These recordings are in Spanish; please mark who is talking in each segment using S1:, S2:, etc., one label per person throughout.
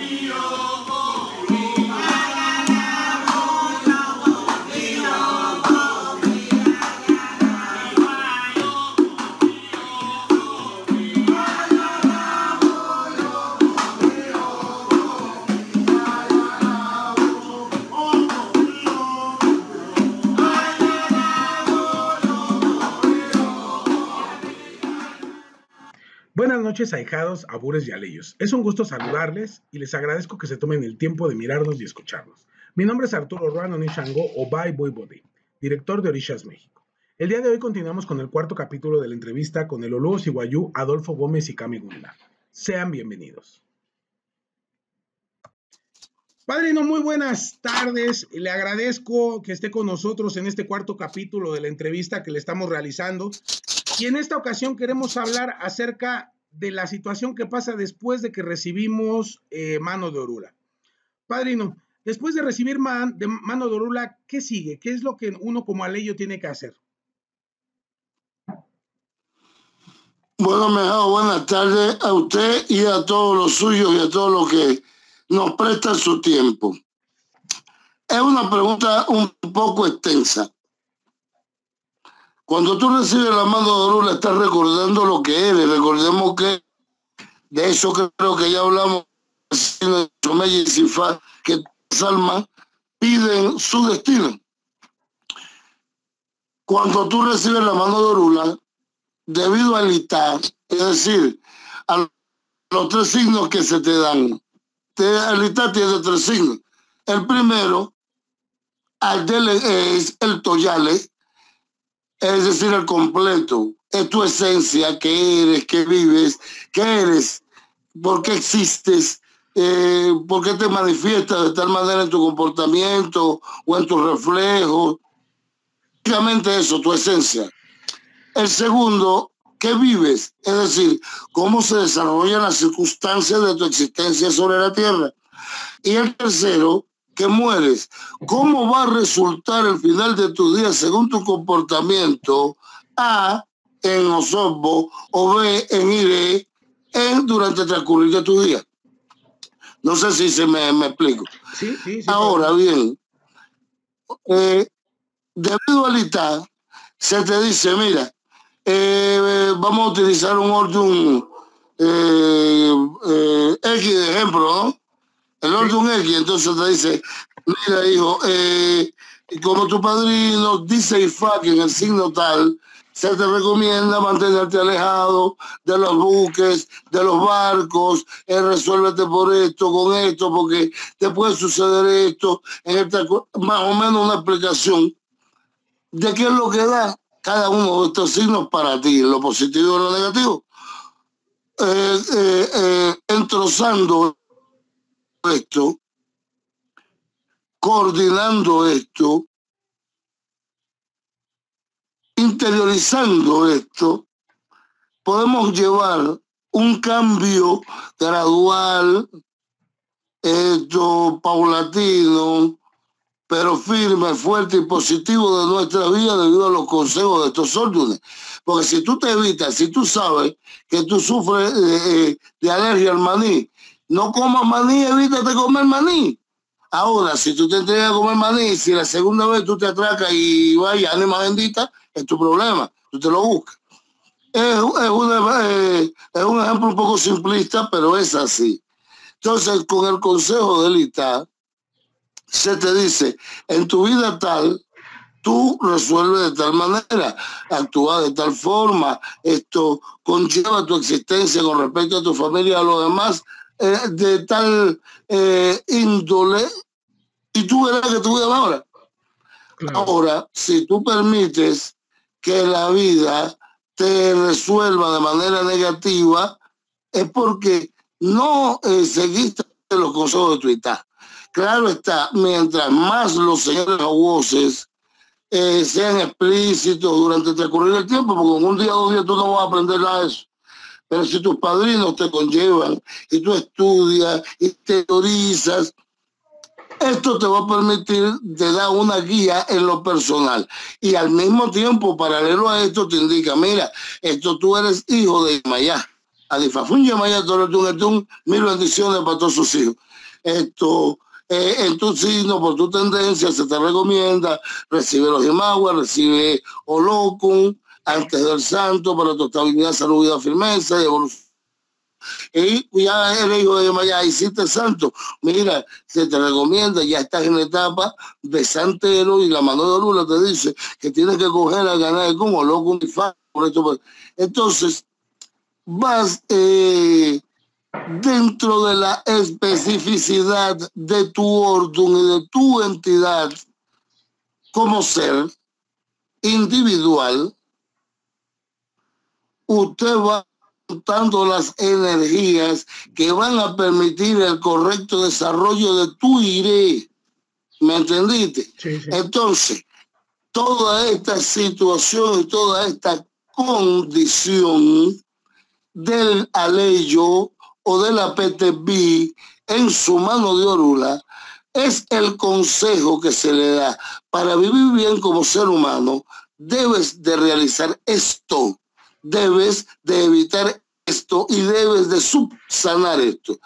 S1: Buenas noches, ahijados, abures y aleyos. Es un gusto saludarles y les agradezco que se tomen el tiempo de mirarnos y escucharnos. Mi nombre es Arturo Ruano Nishango o Bai Boy Body, director de Orishas México. El día de hoy continuamos con el cuarto capítulo de la entrevista con el Olúo Siguayú Adolfo Gómez y Cami Gunda. Sean bienvenidos. Padrino, muy buenas tardes. Le agradezco que esté con nosotros en este cuarto capítulo de la entrevista que le estamos realizando y en esta ocasión queremos hablar acerca de la situación que pasa después de que recibimos eh, mano de Orula. Padrino, después de recibir de mano de Orula, ¿qué sigue? ¿Qué es lo que uno como aleyo tiene que hacer?
S2: Bueno, mejor buenas tardes a usted y a todos los suyos y a todos los que nos prestan su tiempo. Es una pregunta un poco extensa. Cuando tú recibes la mano de Orula, estás recordando lo que eres. Recordemos que de eso creo que ya hablamos que las almas piden su destino. Cuando tú recibes la mano de Orula, debido al ITA, es decir, a los tres signos que se te dan, el ITA tiene tres signos. El primero, es el Toyale, es decir, el completo, es tu esencia, qué eres, qué vives, qué eres, por qué existes, eh, por qué te manifiestas de tal manera en tu comportamiento o en tus reflejos. Básicamente eso, tu esencia. El segundo, ¿qué vives? Es decir, cómo se desarrollan las circunstancias de tu existencia sobre la tierra. Y el tercero, que mueres, ¿cómo va a resultar el final de tu día según tu comportamiento? A, en Osorbo o B, en Ire, en durante el transcurrir de tu día. No sé si se me, explico. Ahora bien, eh, debido al ITA, se te dice, mira, eh, vamos a utilizar un orden eh, X de ejemplo, ¿no? El orden X, entonces te dice, mira hijo, eh, como tu padrino dice IFA que en el signo tal, se te recomienda mantenerte alejado de los buques, de los barcos, eh, resuélvete por esto, con esto, porque te puede suceder esto, en esta, más o menos una explicación de qué es lo que da cada uno de estos signos para ti, lo positivo y lo negativo. Eh, eh, eh entrozando esto, coordinando esto, interiorizando esto, podemos llevar un cambio gradual, esto paulatino, pero firme, fuerte y positivo de nuestra vida debido a los consejos de estos órdenes. Porque si tú te evitas, si tú sabes que tú sufres de, de alergia al maní, no comas maní, evítate comer maní. Ahora, si tú te entregas a comer maní, si la segunda vez tú te atracas y vaya, ánima bendita, es tu problema, tú te lo buscas. Es, eh, es, un ejemplo un poco simplista, pero es así. Entonces, con el consejo del ITA, se te dice, en tu vida tal, tú resuelves de tal manera, actúa de tal forma, esto conlleva tu existencia con respecto a tu familia, a los demás, eh, de tal eh, índole y tú verás que tú vida ahora. Ahora, si tú permites que la vida te resuelva de manera negativa, es porque no eh, seguiste los consejos de tu estado. Claro está, mientras más los señores voces sean explícitos durante el transcurrir del tiempo, porque en un día o dos días tú no vas a aprender nada de eso. Pero si tus padrinos te conllevan y tú estudias y teorizas, esto te va a permitir, te da una guía en lo personal. Y al mismo tiempo, paralelo a esto, te indica, mira, esto tú eres hijo de Maya. Adifafunya Maya Toretun mil bendiciones para todos sus hijos. Esto, eh, en tu signo, por tu tendencia, se te recomienda, recibe los Imaguas, recibe Olocum, antes del santo, para tu estabilidad, salud, vida, firmeza y evolución. Y ya eres hijo de Maya, hiciste santo. Mira, se te recomienda, ya estás en etapa de santero y la mano de Lula te dice que tienes que coger a ganar como loco un por esto. Entonces, vas eh, dentro de la especificidad de tu orden y de tu entidad como ser individual, usted va juntando las energías que van a permitir el correcto desarrollo de tu iré. ¿Me entendiste? Entonces, toda esta situación y toda esta condición del aleyo o de la PTB en su mano de orula es el consejo que se le da para vivir bien como ser humano. Debes de realizar esto, debes de evitar esto y debes de subsanar esto.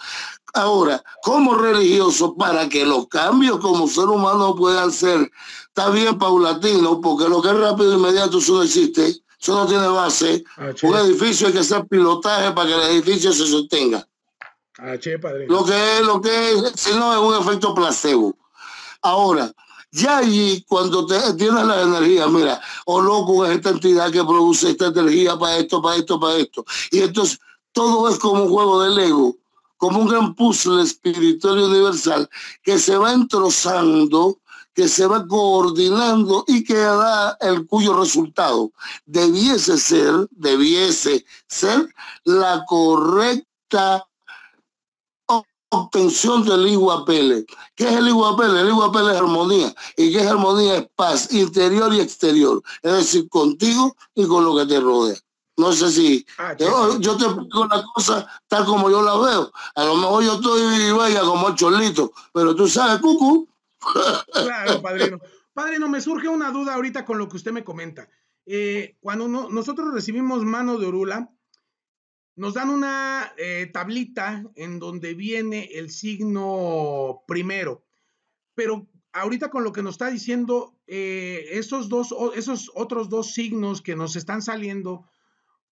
S2: Ahora, como religioso, para que los cambios como ser humano puedan ser, está bien paulatino, porque lo que es rápido e inmediato, eso no existe. Eso no tiene base. Ah, un edificio hay que hacer pilotaje para que el edificio se sostenga. Ah, lo que es, lo que es, si no es un efecto placebo. Ahora, ya allí, cuando te, tienes la energía, mira, o loco es esta entidad que produce esta energía para esto, para esto, para esto. Y entonces todo es como un juego de Lego, como un gran puzzle espiritual y universal que se va entrozando que se va coordinando y que da el cuyo resultado debiese ser, debiese ser la correcta obtención del iguapele. ¿Qué es el iguapele? El iguapele es armonía. ¿Y qué es armonía? Es paz interior y exterior. Es decir, contigo y con lo que te rodea. No sé si ah, yo, te explico una cosa tal como yo la veo. A lo mejor yo estoy vaya como el cholito, pero tú sabes, cucu,
S1: Claro, padrino. Padrino, me surge una duda ahorita con lo que usted me comenta. Eh, cuando nosotros recibimos mano de Orula, nos dan una eh, tablita en donde viene el signo primero, pero ahorita con lo que nos está diciendo, eh, esos dos, esos otros dos signos que nos están saliendo,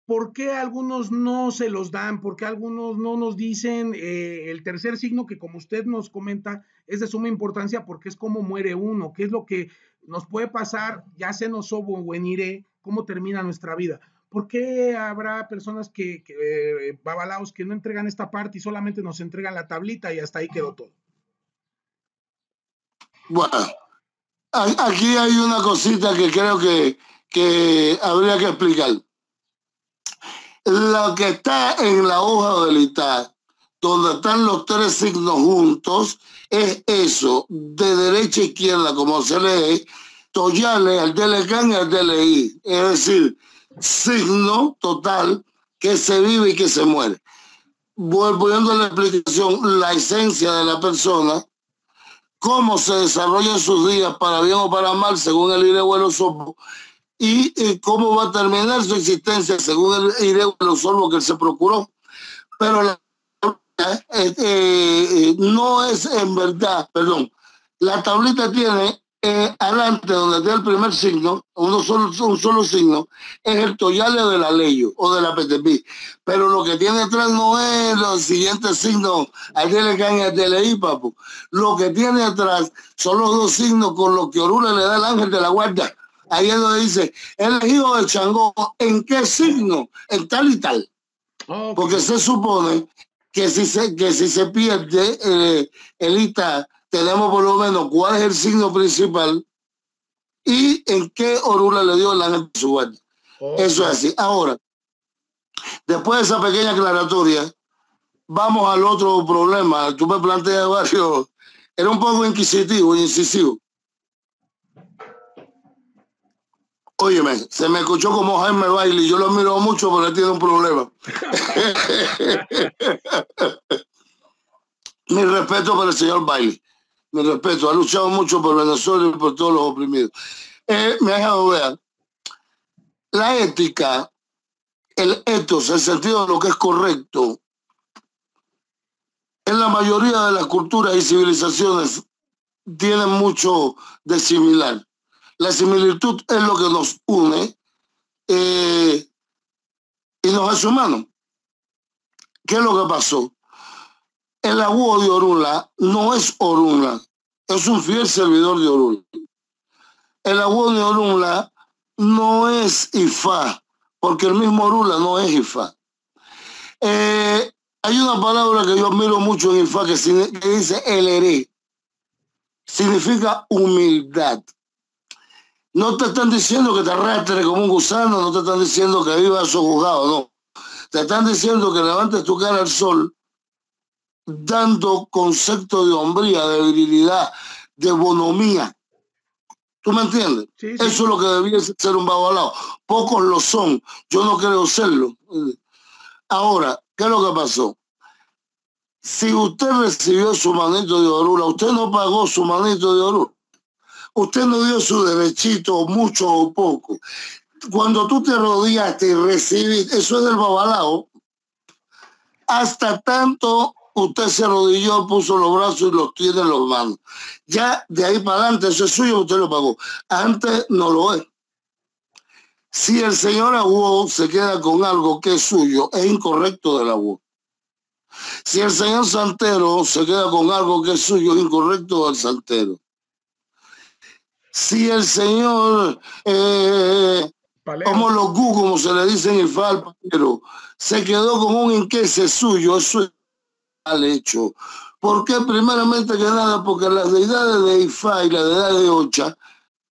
S1: ¿por qué algunos no se los dan? ¿Por qué algunos no nos dicen eh, el tercer signo que como usted nos comenta es de suma importancia porque es como muere uno, qué es lo que nos puede pasar, ya se nos sobo o en cómo termina nuestra vida? ¿Por qué habrá personas que, que eh, babalaos, que no entregan esta parte y solamente nos entregan la tablita y hasta ahí quedó todo?
S2: Bueno, aquí hay una cosita que creo que, que habría que explicar lo que está en la hoja del ITAR, donde están los tres signos juntos, es eso, de derecha a izquierda, como se lee, Toyale, al DLCAN y al DLI. Es decir, signo total que se vive y que se muere. Volviendo a la explicación, la esencia de la persona, cómo se desarrollan sus días para bien o para mal, según el IRE o sopo, y, cómo va a terminar su existencia según el ideo de que él se procuró. Pero la, eh, eh, no es en verdad, perdón, la tablita tiene eh, adelante donde tiene el primer signo, uno solo, un solo signo, es el toyale de la ley o de la PTP. Pero lo que tiene atrás no es los siguientes signos, al DLK y al papu. Lo que tiene atrás son los dos signos con los que Orula le da el ángel de la guarda Ahí es donde dice, elegido de Changó, ¿en qué signo? En tal y tal. Porque se supone que si se, que si se pierde eh, el ITA, tenemos por lo menos cuál es el signo principal y en qué orula le dio la gente su guardia. Eso es así. Ahora, después de esa pequeña aclaratoria, vamos al otro problema. Tú me planteas varios, era un poco inquisitivo, incisivo. Óyeme, se me escuchó como Jaime Bailey. Yo lo admiro mucho, pero él tiene un problema. Mi respeto para el señor Bailey. Mi respeto. Ha luchado mucho por Venezuela y por todos los oprimidos. Eh, me ha dejado ver. La ética el etos, el sentido de lo que es correcto, en la mayoría de las culturas y civilizaciones tienen mucho de similar. La similitud es lo que nos une eh, y nos hace humanos. ¿Qué es lo que pasó? El abuelo de Orula no es Orula, es un fiel servidor de Orula. El abuelo de Orula no es Ifá, porque el mismo Orula no es Ifá. Eh, hay una palabra que yo admiro mucho en Ifá que, dice el heré. Significa humildad. No te están diciendo que te arrastres como un gusano, no te están diciendo que vivas sojuzgado, no. Te están diciendo que levantes tu cara al sol, dando concepto de hombría, de virilidad, de bonomía. ¿Tú me entiendes? Eso es lo que debiese ser un babalao. Pocos lo son. Yo no creo serlo. Ahora, ¿qué es lo que pasó? Si usted recibió su manito de orula, usted no pagó su manito de orula. Usted no dio su derechito, mucho o poco. Cuando tú te rodeaste y recibiste, eso es del babalao, hasta tanto usted se arrodilló, puso los brazos y los tiene en los manos. Ya de ahí para adelante, eso es suyo, usted lo pagó. Antes no lo es. Si el señor Aguó se queda con algo que es suyo, es incorrecto del Aguó. Si el señor Santero se queda con algo que es suyo, es incorrecto del Santero. Si el señor, eh, como los gu, como se le dice en el pero se quedó con un inquese suyo, es mal hecho. ¿Por qué? Primeramente que nada, porque las deidades de Ifá y la deidad de Ocha,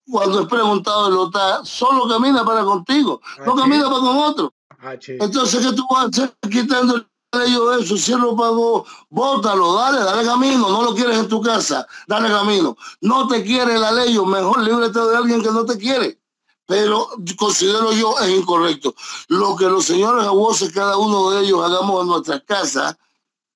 S2: cuando es preguntado el OTA, solo camina para contigo, no ah, camina para con otro. Ah, Entonces, ¿qué tú vas a hacer quitando el ellos eso, si él lo pagó, bótalo, dale, dale camino, no lo quieres en tu casa, dale camino. No te quiere la ley, o mejor líbrete de alguien que no te quiere. Pero considero yo es incorrecto. Lo que los señores abuesos, cada uno de ellos hagamos en nuestra casa,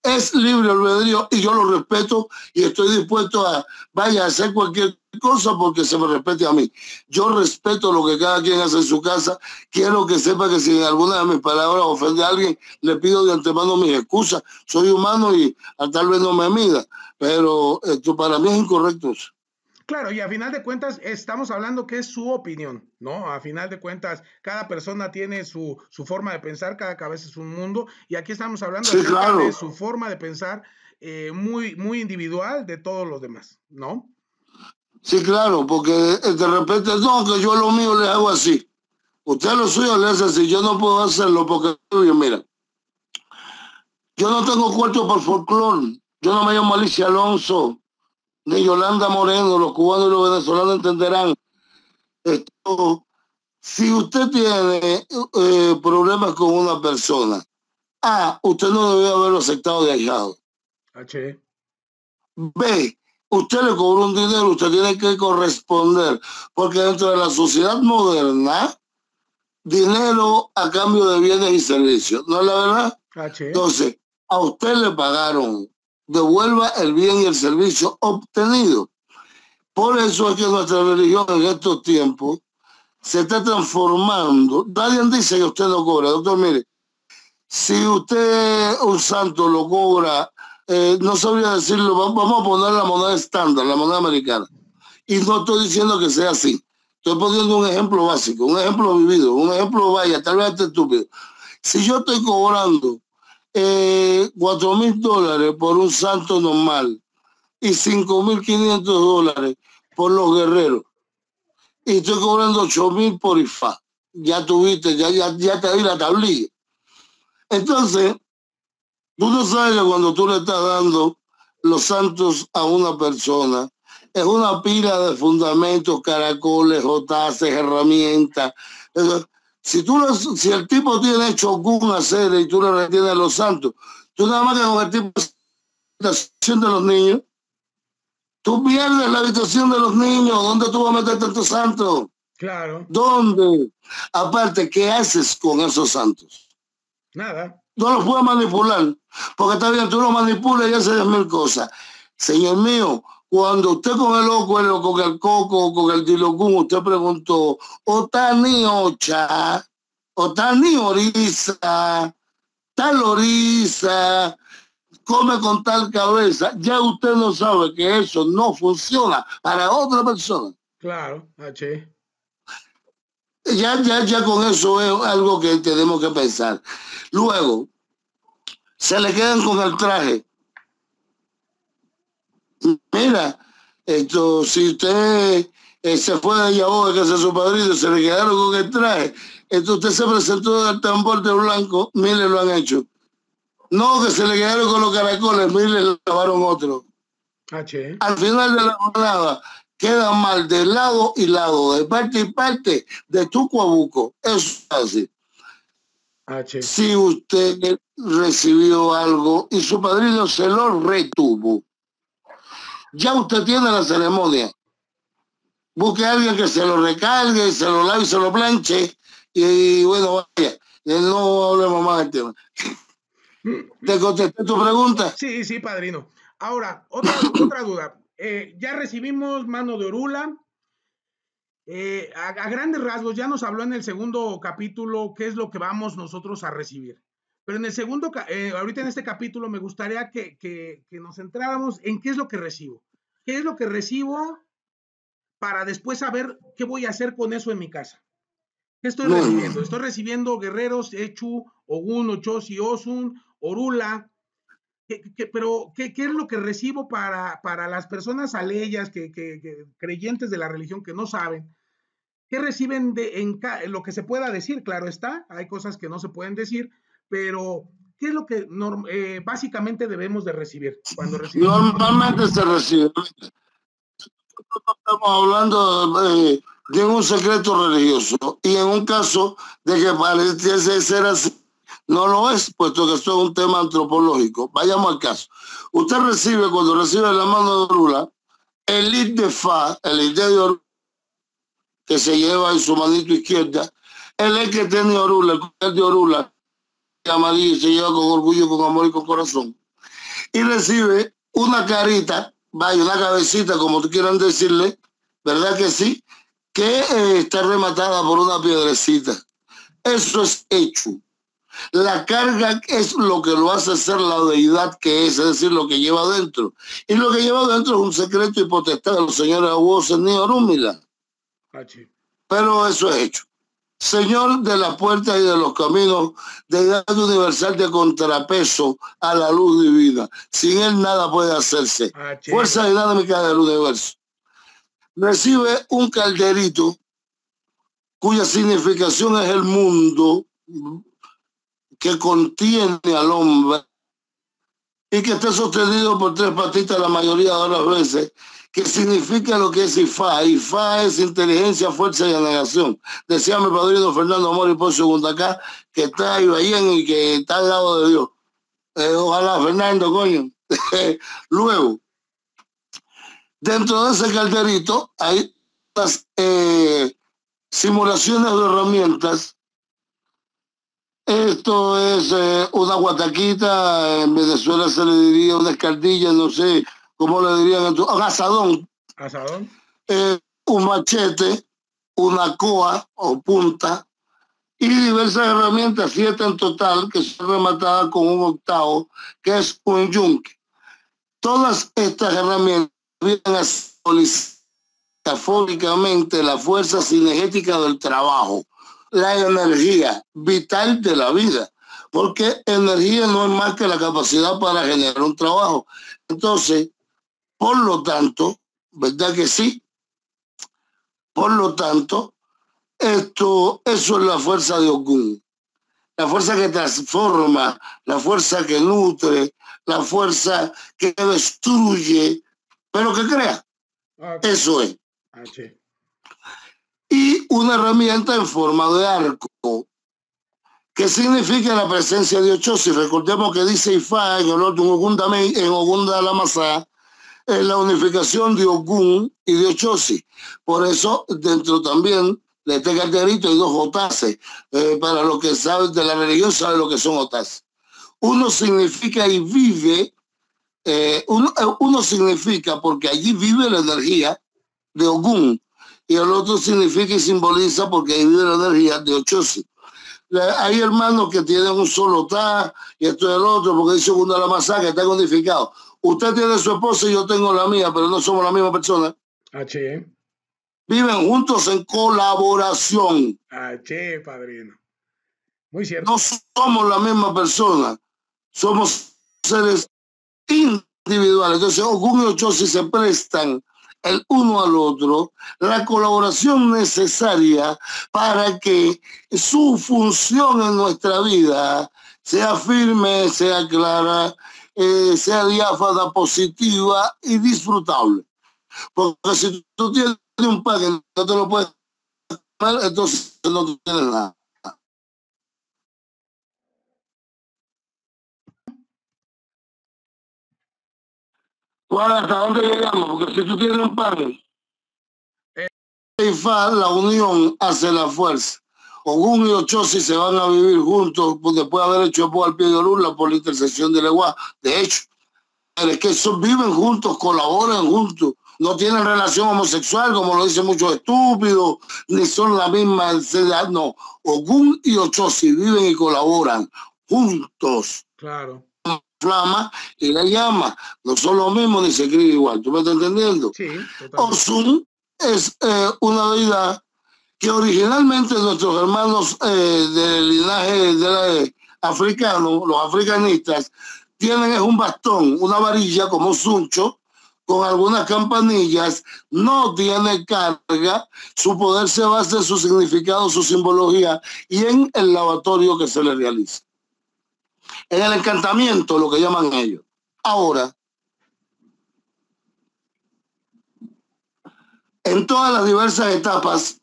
S2: es libre albedrío y yo lo respeto y estoy dispuesto a, vaya, a hacer cualquier cosa porque se me respete a mí. Yo respeto lo que cada quien hace en su casa. Quiero que sepa que si en alguna de mis palabras ofende a alguien, le pido de antemano mis excusas. Soy humano y tal vez no me mida, pero esto para mí es incorrecto eso.
S1: Claro, y a final de cuentas estamos hablando que es su opinión, ¿no? A final de cuentas, cada persona tiene su, su forma de pensar, cada cabeza es un mundo, y aquí estamos hablando de su forma de pensar eh, muy, muy individual de todos los demás, ¿no?
S2: Sí, claro, porque de repente, no, que yo lo mío le hago así. Usted lo suyo le hace así, yo no puedo hacerlo porque, mira, yo no tengo cuarto por folclore, yo no me llamo Alicia Alonso, de Yolanda Moreno, los cubanos y los venezolanos entenderán esto. Si usted tiene eh, problemas con una persona, A, usted no debe haberlo aceptado de ahijado. H. B, usted le cobró un dinero, usted tiene que corresponder, porque dentro de la sociedad moderna, dinero a cambio de bienes y servicios, ¿no es la verdad? H. Entonces, a usted le pagaron devuelva el bien y el servicio obtenido. Por eso es que nuestra religión en estos tiempos se está transformando. Nadie dice que usted no cobra. Doctor, mire, si usted un santo lo cobra, eh, no sabría decirlo, vamos a poner la moneda estándar, la moneda americana. Y no estoy diciendo que sea así. Estoy poniendo un ejemplo básico, un ejemplo vivido, un ejemplo, vaya, tal vez este estúpido. Si yo estoy cobrando cuatro mil dólares por un santo normal y cinco mil quinientos dólares por los guerreros. Y estoy cobrando ocho mil por IFA. Ya tuviste, ya, ya, ya te di la tablilla. Entonces, tú no sabes que cuando tú le estás dando los santos a una persona, es una pila de fundamentos, caracoles, jotaces, herramientas. Si, tú si el tipo tiene hecho una serie y tú le retienes a los santos, tú nada más que con el tipo la habitación de los niños, tú pierdes la habitación de los niños. ¿Dónde tú vas a meter tantos santos?
S1: Claro.
S2: ¿Dónde? Aparte, ¿qué haces con esos santos?
S1: Nada.
S2: No los puedes manipular, porque está bien, tú los manipulas y haces mil cosas. Señor mío, cuando usted con el loco, con el coco, con el dilocum, usted preguntó, Otani Ocha, o tal oriza, tal oriza, come con tal cabeza, ya usted no sabe que eso no funciona para otra persona.
S1: Claro, H.
S2: Ya, ya, ya con eso es algo que tenemos que pensar. Luego, se le quedan con el traje. Mira, esto, si usted eh, se fue de Yahoo, que es su padrino, se le quedaron con el traje, esto usted se presentó el tambor de blanco, mire, lo han hecho. No, que se le quedaron con los caracoles, mire, le lavaron otro.
S1: H.
S2: Al final de la jornada, queda mal de lado y lado, de parte y parte, de tuco a buco. Eso es así.
S1: H.
S2: Si usted recibió algo y su padrino se lo retuvo, ya usted tiene la ceremonia. Busque a alguien que se lo recargue, se lo lave y se lo planche. Y, bueno, vaya, no hablemos más del tema. ¿Te contesté tu pregunta?
S1: Sí, sí, padrino. Ahora, otra, otra duda. Eh, ya recibimos mano de Orula. Eh, a, a, grandes rasgos, ya nos habló en el segundo capítulo qué es lo que vamos nosotros a recibir. Pero en el segundo, eh, ahorita en este capítulo, me gustaría que, que, que, nos centráramos en qué es lo que recibo. ¿Qué es lo que recibo para después saber qué voy a hacer con eso en mi casa? ¿Qué estoy no. recibiendo? Estoy recibiendo guerreros, Echu, Ogun, Ochosi, Osun, Orula, ¿Qué, qué, pero, ¿qué, ¿qué, es lo que recibo para, para las personas aleyas, que, que, creyentes de la religión que no saben? ¿Qué reciben de, en, en, lo que se pueda decir? Claro está, hay cosas que no se pueden decir, pero ¿qué es lo que norm, eh, básicamente debemos de recibir cuando recibimos?
S2: Normalmente se recibe. Estamos hablando de, de un secreto religioso y en un caso de que pareciese ser así, no lo es, puesto que esto es un tema antropológico. Vayamos al caso. Usted recibe, cuando recibe la mano de Orula, el lit de Fa, el lit de Orula, que se lleva en su manito izquierda, el que tiene Orula, el de Orula, amarillo, se lleva con orgullo, con amor y con corazón. Y recibe una carita, vaya, una cabecita, como tú quieran decirle, ¿verdad que sí? Que eh, está rematada por una piedrecita. Eso es hecho. La carga es lo que lo hace ser la deidad que es, es decir, lo que lleva adentro. Y lo que lleva adentro es un secreto y potestad de los señores Abusos ni Orúmila. Pero eso es hecho. Señor de la puerta y de los caminos, deidad universal de contrapeso a la luz divina. Sin él nada puede hacerse. Fuerza dinámica del universo. Recibe un calderito cuya significación es el mundo que contiene al hombre y que está sostenido por tres patitas la mayoría de las veces, que significa lo que es IFA. IFA es inteligencia, fuerza y anegación. Decía mi padrino Fernando Mori por segunda acá, que está ahí y que está al lado de Dios. Eh, ojalá, Fernando, coño. Luego, dentro de ese calderito hay las eh, simulaciones de herramientas esto es eh, una guataquita, en Venezuela se le diría una escardilla, no sé cómo le dirían, un asadón.
S1: Asadón.
S2: Eh, un machete, una coa o punta y diversas herramientas, siete en total, que son rematadas con un octavo, que es un yunque. Todas estas herramientas vienen a metafóricamente la fuerza cinegética del trabajo la energía vital de la vida, porque energía no es más que la capacidad para generar un trabajo. Entonces, por lo tanto, ¿verdad que sí? Por lo tanto, esto, eso es la fuerza de Ogún. La fuerza que transforma, la fuerza que nutre, la fuerza que destruye, pero que crea. Okay. Eso es.
S1: Okay
S2: y una herramienta en forma de arco. ¿Qué significa la presencia de Ochosi? Recordemos que dice Ifá en el Ogún en en la unificación de Ogún y de Ochosi. Por eso, dentro también de este carterito hay dos otases. Eh, para los que saben de la religión, saben lo que son otases. Uno significa y vive, eh, uno, uno significa porque allí vive la energía de Ogún y el otro significa y simboliza porque vive la energía de Ochosi. hay hermanos que tienen un solo ta y esto es el otro, porque dice uno de la masacre, está codificado. Usted tiene su esposa y yo tengo la mía, pero no somos la misma persona.
S1: H.
S2: Viven juntos en colaboración.
S1: H, padrino. Muy cierto.
S2: No somos la misma persona, somos seres individuales. Entonces, Ogun y Ochosi se prestan el uno al otro la colaboración necesaria para que su función en nuestra vida sea firme, sea clara, eh, sea diáfana, positiva y disfrutable. Porque si tú tienes un pague no te lo puedes entonces no tienes nada. ¿Hasta dónde llegamos? Porque si tú tienes un pan, eh. la unión hace la fuerza. Ogún y Ochosi se van a vivir juntos pues, después de haber hecho al pie de Orula por la intersección de Legua. De hecho, es que viven juntos, colaboran juntos, no tienen relación homosexual, como lo dicen muchos estúpidos, ni son la misma edad. No, Ogún y Ochosi viven y colaboran juntos.
S1: Claro
S2: flama y la llama. No son lo mismo ni se escribe igual. ¿Tú me estás entendiendo?
S1: Sí.
S2: Osun es eh, una vida que originalmente nuestros hermanos eh, del linaje de la, africano, los africanistas, tienen es un bastón, una varilla como un suncho, con algunas campanillas, no tiene carga, su poder se basa en su significado, su simbología y en el lavatorio que se le realiza en el encantamiento, lo que llaman ellos. Ahora, en todas las diversas etapas,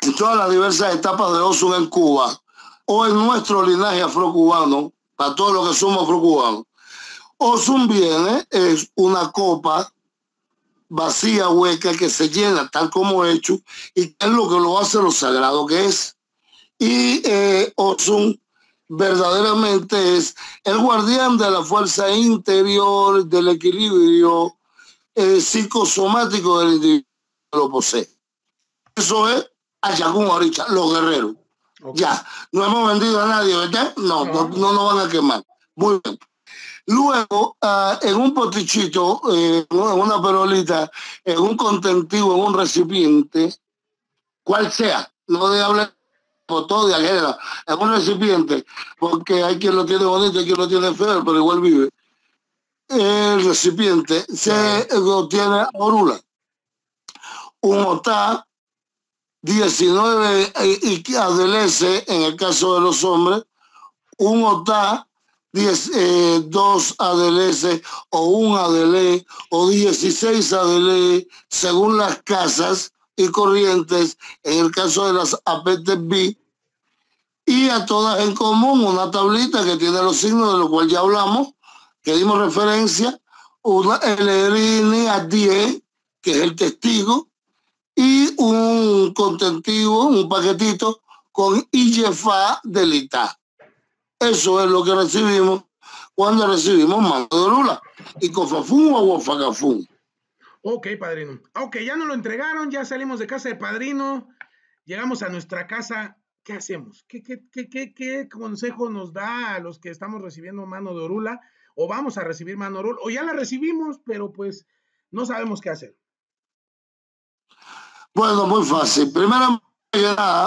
S2: en todas las diversas etapas de Osun en Cuba, o en nuestro linaje afrocubano, para todos los que somos afrocubanos, Osun viene, es una copa vacía, hueca, que se llena tal como hecho, y es lo que lo hace lo sagrado que es. Y eh, Osun verdaderamente es el guardián de la fuerza interior, del equilibrio eh, psicosomático del individuo que lo posee. Eso es Ayacún ahorita, los guerreros. Ya, no hemos vendido a nadie, ¿verdad? No, no, no nos van a quemar. Muy bien. Luego, uh, en un potichito, eh, en una perolita, en un contentivo, en un recipiente, cual sea, no de hablar todo de ajena, es un recipiente, porque hay quien lo tiene bonito, hay quien lo tiene feo, pero igual vive. El recipiente se lo tiene orula. Un OTA 19 y adelece en el caso de los hombres, un OTA 10, eh, 2 adelece o un adelé o 16 adelé según las casas y corrientes en el caso de las APTB y a todas en común una tablita que tiene los signos de los cuales ya hablamos, que dimos referencia, una LRN a 10, que es el testigo, y un contentivo, un paquetito con IGFA del ITA. Eso es lo que recibimos cuando recibimos mano de Lula. Y Cofafún o Wofagafún.
S1: Ok, padrino. Ok, ya nos lo entregaron, ya salimos de casa de padrino, llegamos a nuestra casa ¿qué hacemos? ¿Qué, qué, qué, qué, consejo nos da a los que estamos recibiendo mano de orula o vamos a recibir mano de orula o ya la recibimos, pero pues no sabemos qué hacer?
S2: Bueno, muy fácil. Primero,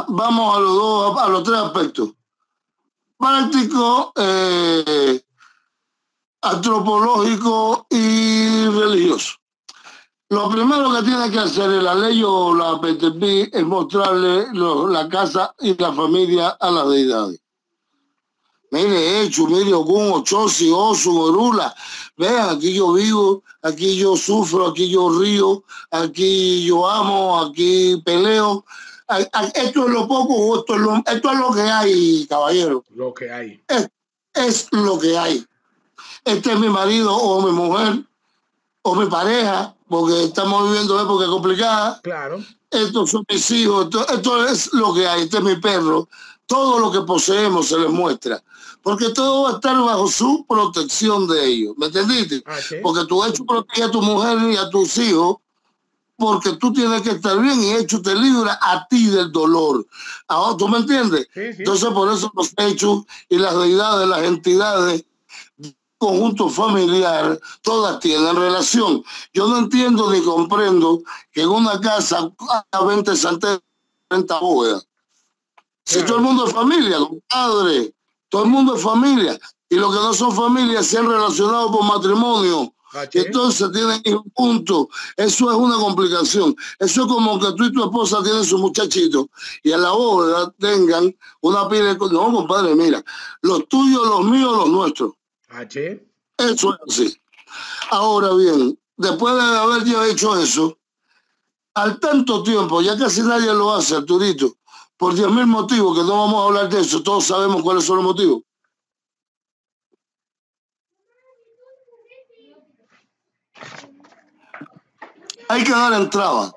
S2: vamos a los dos, a los tres aspectos. Práctico, eh, antropológico y religioso. Lo primero que tiene que hacer la ley o la PTP es mostrarle la casa y la familia a las deidades. Mire, hecho, mire, Ogun, Ochosi, Osu, Orula. Vean, aquí yo vivo, aquí yo sufro, aquí yo río, aquí yo amo, aquí peleo. Esto es lo poco, esto es lo, esto es lo que hay, caballero.
S1: Lo que hay.
S2: Es, es lo que hay. Este es mi marido o mi mujer o mi pareja porque estamos viviendo épocas complicadas.
S1: Claro.
S2: Estos son mis hijos, esto, es lo que hay, este es mi perro. Todo lo que poseemos se les muestra. Porque todo va a estar bajo su protección de ellos. ¿Me entendiste?
S1: Ah,
S2: porque tú has hecho proteger a tu mujer y a tus hijos porque tú tienes que estar bien y hecho te libra a ti del dolor. Ahora, ¿tú me entiendes? Entonces, por eso los hechos y las deidades, las entidades, conjunto familiar, todas tienen relación. Yo no entiendo ni comprendo que en una casa haya 20 santeros, 30 bóvedas. Si todo el mundo es familia, padre, todo el mundo es familia. Y los que no son familia se han relacionado por matrimonio. Entonces tienen un punto. Eso es una complicación. Eso es como que tú y tu esposa tienen su muchachito y a la bóveda tengan una pila de... No, compadre, mira, los tuyos, los míos, los nuestros. Eso es así. Ahora bien, después de haber ya hecho eso, al tanto tiempo, ya casi nadie lo hace, Arturito, por diez mil motivos, que no vamos a hablar de eso, todos sabemos cuáles son los motivos. Hay que dar entrada.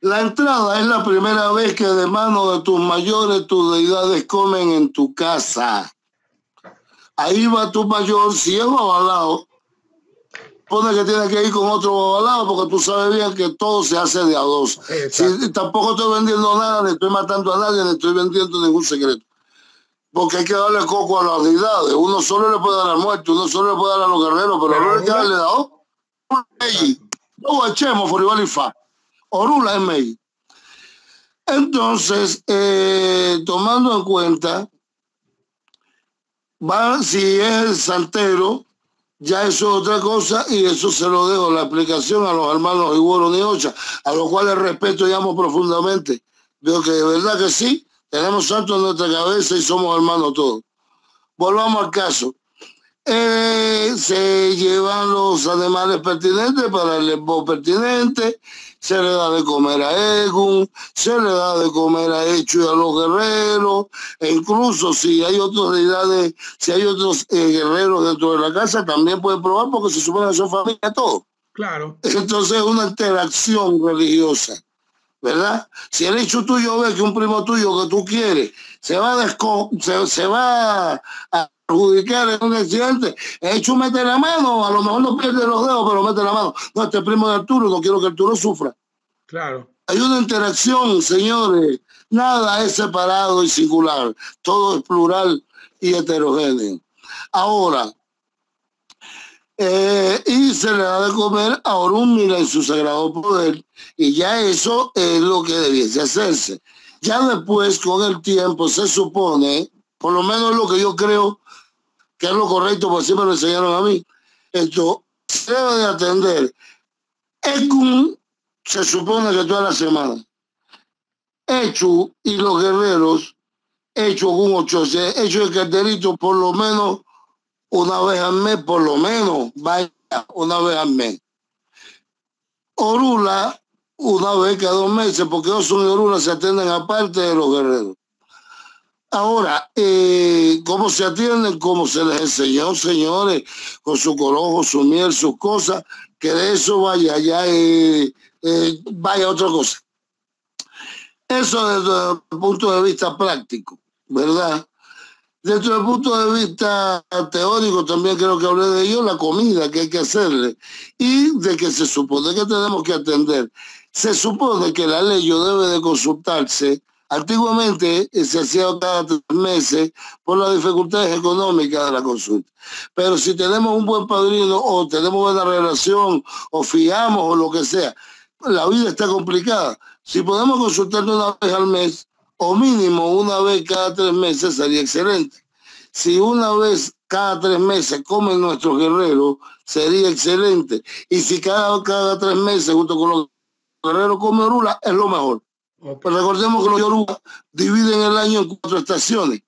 S2: La entrada es la primera vez que de mano de tus mayores tus deidades comen en tu casa. Ahí va tu mayor, si es babalao, pone que tiene que ir con otro babalao porque tú sabes bien que todo se hace de a dos. Si, tampoco estoy vendiendo nada, ni estoy matando a nadie, ni estoy vendiendo ningún secreto. Porque hay que darle coco a las deidades. Uno solo le puede dar al muerto, uno solo le puede dar a los guerreros, pero, no hay que darle dado. No echemos por y fa. Orula es Mei. Entonces, eh, tomando en cuenta, va, si es el santero, ya eso es otra cosa y eso se lo dejo la explicación a los hermanos Iguoro de Ocha, a los cuales respeto y amo profundamente. Veo que de verdad que sí, tenemos santo en nuestra cabeza y somos hermanos todos. Volvamos al caso. Eh, se llevan los animales pertinentes para el embo pertinente, se le da de comer a Egun, se le da de comer a Hecho y a los guerreros, e incluso si hay otras deidades, si hay otros eh, guerreros dentro de la casa, también pueden probar porque se supone que son familia todo.
S1: Claro.
S2: Entonces es una interacción religiosa, ¿verdad? Si el hecho tuyo ve que un primo tuyo que tú quieres se va a, se, se va a perjudicar en un accidente. He hecho meter la mano, a lo mejor no pierde los dedos, pero mete la mano. No, este primo de Arturo, no quiero que Arturo sufra.
S1: Claro.
S2: Hay una interacción, señores. Nada es separado y singular. Todo es plural y heterogéneo. Ahora, eh, y se le da de comer a Orúmila en su sagrado poder, y ya eso es lo que debiese hacerse. Ya después, con el tiempo, se supone, por lo menos lo que yo creo que es lo correcto, porque siempre lo enseñaron a mí. Esto se debe de atender. ECUM se supone que toda la semana. Hecho y los guerreros, hecho un ocho, hecho el carterito por lo menos una vez al mes, por lo menos, vaya, una vez al mes. Orula, una vez cada dos meses, porque Osun y Orula se atienden aparte de los guerreros. Ahora, eh, ¿cómo se atienden? Como se les enseñó, señores, con su corojo, su miel, sus cosas, que de eso vaya, ya eh, eh, vaya otra cosa. Eso desde el punto de vista práctico, ¿verdad? Desde el punto de vista teórico también creo que hablé de ello, la comida que hay que hacerle y de que se supone que tenemos que atender. Se supone que la ley yo debe de consultarse Antiguamente eh, se hacía cada tres meses por las dificultades económicas de la consulta. Pero si tenemos un buen padrino o tenemos buena relación o fiamos o lo que sea, la vida está complicada. Si podemos consultarnos una vez al mes o mínimo una vez cada tres meses sería excelente. Si una vez cada tres meses comen nuestros guerreros, sería excelente. Y si cada, cada tres meses junto con los guerreros comen rula, es lo mejor. Pues recordemos que los Yoruba dividen el año en cuatro estaciones.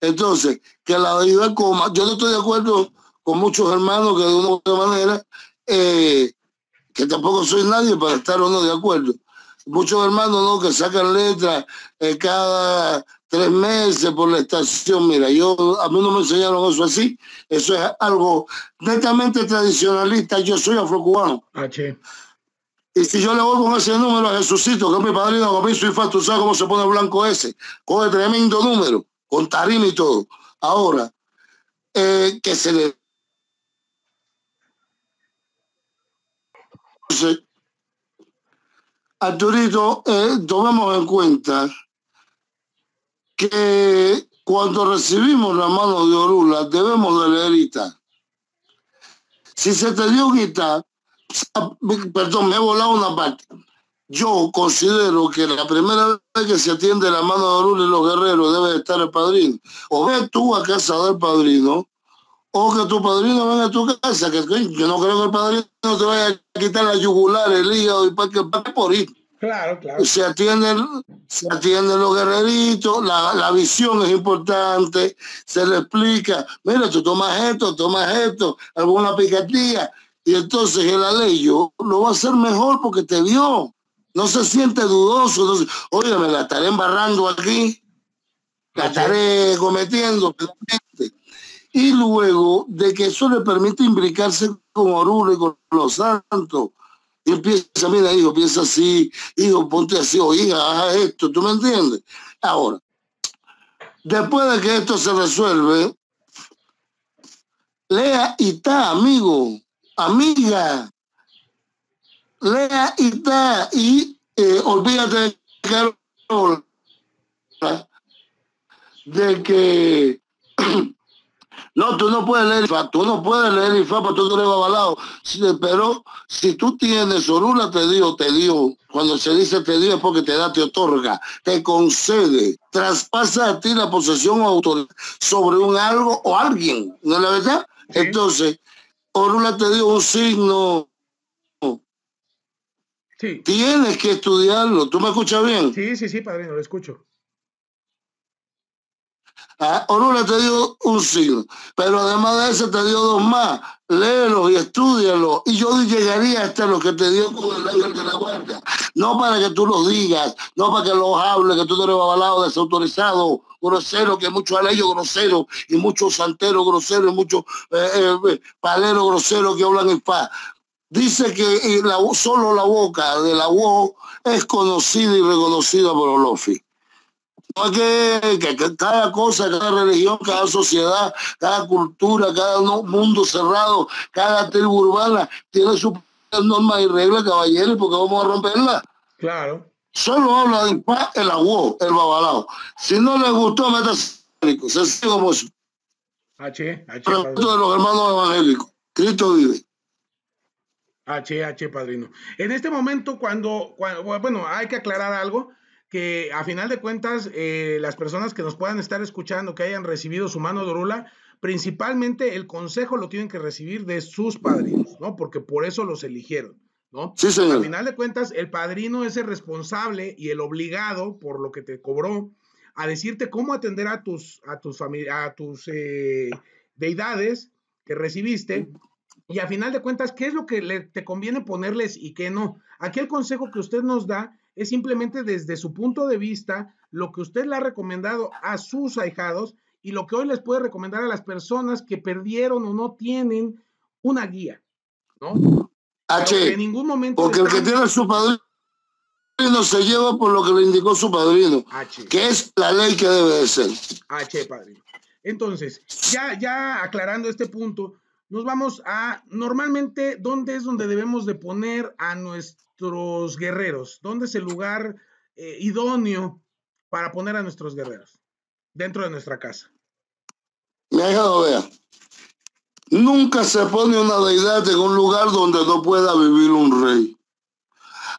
S2: Entonces, que la deidad coma, yo no estoy de acuerdo con muchos hermanos que de una u otra manera, eh, que tampoco soy nadie para estar o no de acuerdo. Muchos hermanos ¿no? que sacan letras eh, cada tres meses por la estación. Mira, yo a mí no me enseñaron eso así. Eso es algo netamente tradicionalista. Yo soy afrocubano.
S1: Ah,
S2: y si yo le voy con ese número a Jesucito, que mi padrino, con mi infarto, ¿tú sabes cómo se pone blanco ese? Coge tremendo número, con tarima y todo. Ahora, eh, que se le... Arturito, eh, tomemos en cuenta que cuando recibimos la mano de Orula debemos de leer. Si se te dio ah, perdón, me he volado una parte. Yo considero que la primera vez que se atiende la mano de Orula y los guerreros debe estar el padrino. O ve tú a casa del padrino, o que tu padrino venga a tu casa, que yo no creo que el padrino te vaya a quitar la yugular, el hígado y para que, para por ir.
S1: Claro, claro.
S2: Se atienden, se atienden los guerreritos, la, la, visión es importante, se le explica, mira, tú tomas esto, tomas esto, alguna picatilla, y entonces el aleyo lo va a hacer mejor porque te vio. No se siente dudoso, entonces, oye, me la estaré embarrando aquí, la estaré cometiendo. Y luego de que eso le permite imbricarse con Oruro y con los santos, y empieza, mira, hijo, piensa así, hijo, ponte así, o hija, haz esto, ¿tú me entiendes? Ahora, después de que esto se resuelve, lea y está, amigo, amiga, lea y está, y eh, olvídate de que, de que No, tú no puedes leer IFA, tú no puedes leer IFA porque tú no eres babalado. pero si tú tienes Orula, te dio, te dio. Cuando se dice te dio es porque te da, te otorga, te concede, traspasa a ti la posesión o autoridad sobre un algo o alguien, ¿no es la verdad? Entonces, Orula te dio un signo. Sí. Tienes que estudiarlo. ¿Tú me escuchas bien?
S1: Sí, sí, sí, padrino, lo escucho.
S2: Ah, Orula te dio un signo, pero además de eso te dio dos más. Léelo y estudialo. Y yo llegaría hasta lo que te dio con el ángel de la guardia. No para que tú los digas, no para que los hables, que tú te babalado, desautorizado, grosero, que muchos aleyos groseros y muchos santeros groseros y muchos eh, eh, paleros groseros que hablan en paz. Dice que solo la boca de la voz es conocida y reconocida por Olofi. No que, que, cada cosa, cada religión, cada sociedad, cada cultura, cada mundo cerrado, cada tribu urbana tiene sus normas y reglas, caballeros, porque vamos a romperla.
S1: Claro.
S2: Solo habla de paz el agua, el babalao. Si no le gustó, metas se como eso.
S1: H, H.
S2: de los hermanos evangélicos. Cristo vive.
S1: H, H, padrino. En este momento, cuando, cuando, bueno, hay que aclarar algo que a final de cuentas eh, las personas que nos puedan estar escuchando, que hayan recibido su mano de orula, principalmente el consejo lo tienen que recibir de sus padrinos, ¿no? Porque por eso los eligieron, ¿no?
S2: Sí, señor.
S1: A final de cuentas, el padrino es el responsable y el obligado por lo que te cobró a decirte cómo atender a tus, a tus, a tus eh, deidades que recibiste y a final de cuentas, ¿qué es lo que le, te conviene ponerles y qué no? Aquí el consejo que usted nos da es simplemente desde su punto de vista lo que usted le ha recomendado a sus ahijados y lo que hoy les puede recomendar a las personas que perdieron o no tienen una guía, ¿no?
S2: H, en ningún momento porque el que tiene su padrino se lleva por lo que le indicó su padrino, que es la ley que debe de ser.
S1: H, padrino. Entonces, ya, ya aclarando este punto, nos vamos a normalmente dónde es donde debemos de poner a nuestro nuestros guerreros? ¿Dónde es el lugar eh, idóneo para poner a nuestros guerreros dentro de nuestra casa?
S2: Mi hija vea. Nunca se pone una deidad en un lugar donde no pueda vivir un rey.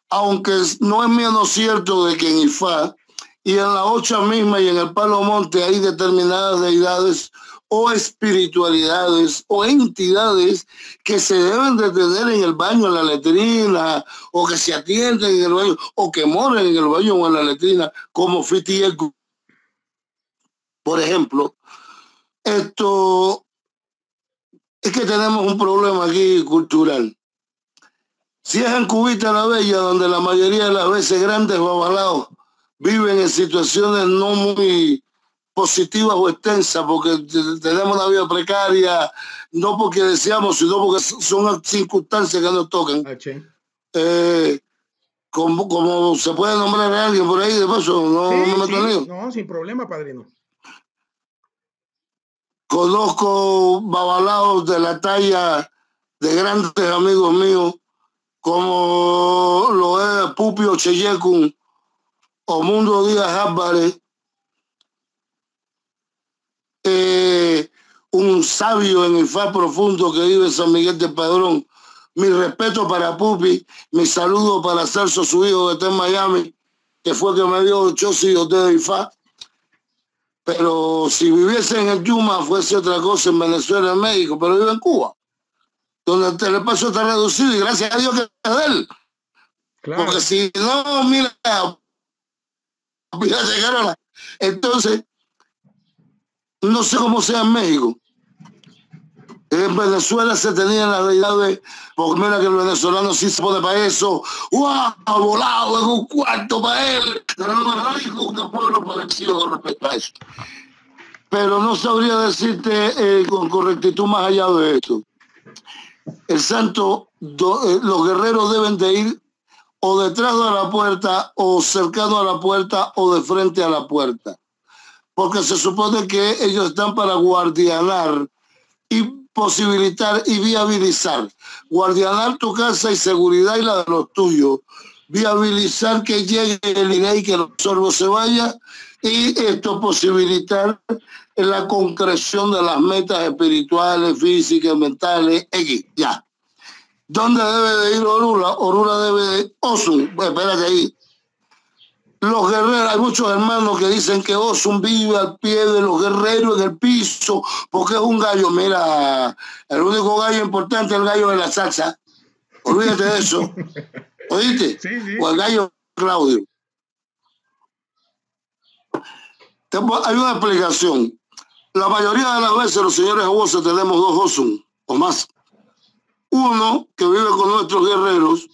S2: Aunque no es menos cierto de que en Ifá y en la Ocha misma y en el Palo Monte hay determinadas deidades o espiritualidades o entidades que se deben de tener en el baño, en la letrina, o que se atienden en el baño, o que moren en el baño o en la letrina, como Fitieku. Por ejemplo, esto es que tenemos un problema aquí cultural. Si es en Cubita la Bella, donde la mayoría de las veces grandes babalaos viven en situaciones no muy positivas o extensas, porque tenemos una vida precaria, no porque deseamos, sino porque son circunstancias que nos tocan. Ah, eh, como, como se puede nombrar a alguien por ahí, de paso, no, no
S1: me No, sin problema, padrino.
S2: Conozco babalaos de la talla de grandes amigos míos como lo es Pupio Cheyekun o Mundo Díaz Álvarez, eh, un sabio en el fa profundo que vive en San Miguel de Padrón. Mi respeto para Pupi, mi saludo para Celso, su hijo que está en Miami, que fue que me dio ocho hijos de IFA. Pero si viviese en el Yuma, fuese otra cosa en Venezuela, en México, pero vive en Cuba, donde el espacio está reducido y gracias a Dios que es de él. Porque si no, mira, entonces, no sé cómo sea en México, en Venezuela se tenía la realidad de, porque mira que el venezolano sí se pone para eso, ¡Wow! Volado en un cuarto para él. Pero no sabría decirte eh, con correctitud más allá de esto. El santo, eh, los guerreros deben de ir o detrás de la puerta, o cercano a la puerta, o de frente a la puerta. Porque se supone que ellos están para guardianar y posibilitar y viabilizar, guardianar tu casa y seguridad y la de los tuyos, viabilizar que llegue el INEI, que los sorbos se vaya. Y esto posibilitar la concreción de las metas espirituales, físicas, mentales, X, ya. ¿Dónde debe de ir Orula? Orula debe de... Osun, pues espérate ahí, los guerreros, hay muchos hermanos que dicen que Osun vive al pie de los guerreros en el piso, porque es un gallo, mira, el único gallo importante es el gallo de la salsa. Olvídate de eso. ¿Oíste? O el gallo Claudio. Hay una explicación. La mayoría de las veces los señores abuelos tenemos dos Osun o más. Uno que vive con nuestros guerreros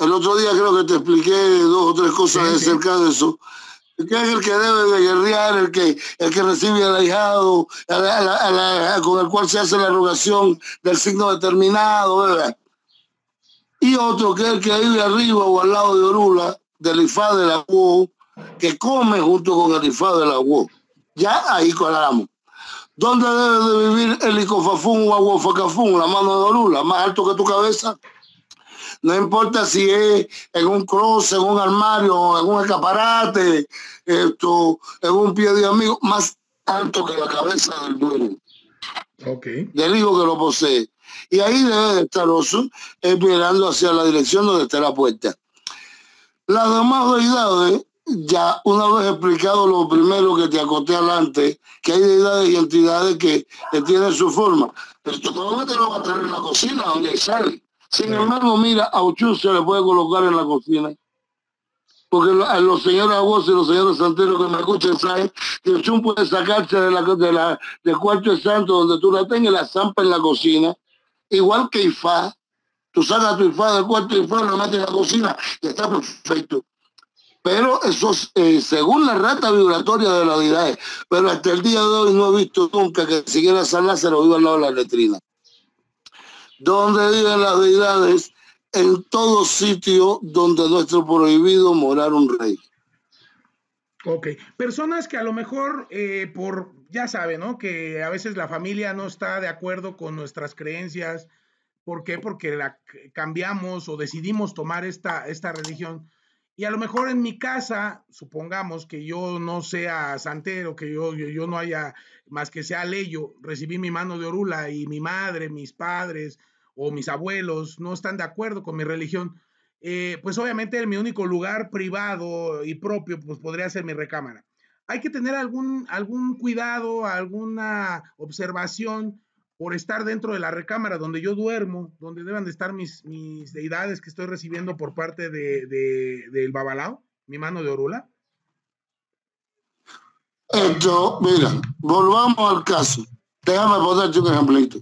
S2: el otro día creo que te expliqué dos o tres cosas acerca de eso. Que es el que debe de guerrear, el que, el que recibe al ahijado, con el cual se hace la erogación del signo determinado, ¿verdad? Y otro que es el que vive arriba o al lado de Orula, del IFA de la UO, que come junto con el IFA de la UO. Ya ahí colamos. ¿Dónde debe de vivir el Icofafún o Aguafacafún, la mano de Orula? Más alto que tu cabeza no importa si es en un cross, en un armario, en un escaparate, esto, en un pie de amigo, más alto que la cabeza del dueño. Okay. Del hijo que lo posee. Y ahí debe de estar oso, mirando hacia la dirección donde está la puerta. Las demás deidades, ya una vez explicado lo primero que te acoté adelante, que hay deidades y entidades que, tienen su forma. Pero esto no va a traer en la cocina donde sale. Sin embargo, mira, a Ochun se le puede colocar en la cocina. Porque los señores abuelos y los señores santeros que me escuchan saben que Ochun puede sacarse de la, de la, del cuarto de santo donde tú la tengas la zampa en la cocina. Igual que Ifá. Tú sacas tu Ifá del cuarto de Ifá, lo metes en la cocina y está perfecto. Pero eso es eh, según la rata vibratoria de la deidades. Pero hasta el día de hoy no he visto nunca que siquiera San Lázaro viva al lado de la letrina donde viven las deidades, en todo sitio donde nuestro prohibido morar un rey.
S1: Ok, personas que a lo mejor eh, por, ya saben, ¿no? Que a veces la familia no está de acuerdo con nuestras creencias. ¿Por qué? Porque la cambiamos o decidimos tomar esta, esta religión. Y a lo mejor en mi casa, supongamos que yo no sea santero, que yo, yo, yo no haya más que sea leyo, recibí mi mano de orula y mi madre, mis padres, o mis abuelos no están de acuerdo con mi religión, eh, pues obviamente mi único lugar privado y propio pues podría ser mi recámara. Hay que tener algún, algún cuidado, alguna observación por estar dentro de la recámara donde yo duermo, donde deben de estar mis, mis deidades que estoy recibiendo por parte de, del Babalao, mi mano de Orula.
S2: Esto, mira, volvamos al caso. Déjame ponerte un ejemplito.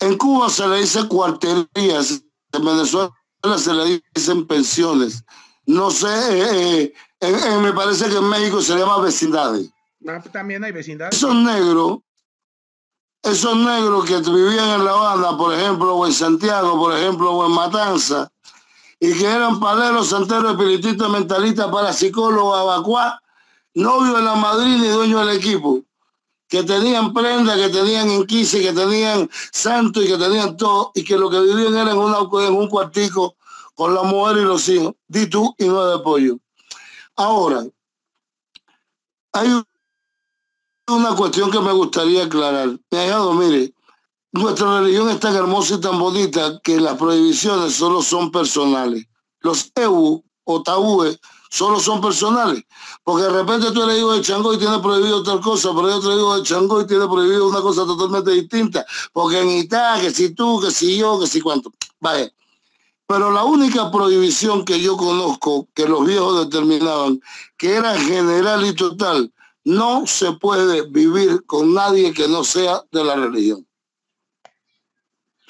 S2: En Cuba se le dice cuarterías, en Venezuela se le dicen pensiones. No sé, eh, eh, me parece que en México se llama vecindades.
S1: Ah, también hay vecindades.
S2: Esos negros, esos negros que vivían en La Habana, por ejemplo, o en Santiago, por ejemplo, o en Matanza, y que eran paleros, santeros, espiritistas, mentalistas, parapsicólogos, abacuá, novio de la madrina y dueño del equipo que tenían prenda, que tenían inquise, que tenían santo y que tenían todo, y que lo que vivían era en, un cuartico con la mujer y los hijos, di tú y no de pollo. Ahora, hay una cuestión que me gustaría aclarar. Me mire, nuestra religión es tan hermosa y tan bonita que las prohibiciones solo son personales. Los EU o tabúes solo son personales. Porque de repente tú eres hijo de Chango y tienes prohibido tal cosa, pero yo otro hijo de Chango y tiene prohibido una cosa totalmente distinta. Porque en Italia, que si tú, que si yo, que si cuánto. Vaya. Pero la única prohibición que yo conozco que los viejos determinaban, que era general y total, no se puede vivir con nadie que no sea de la religión.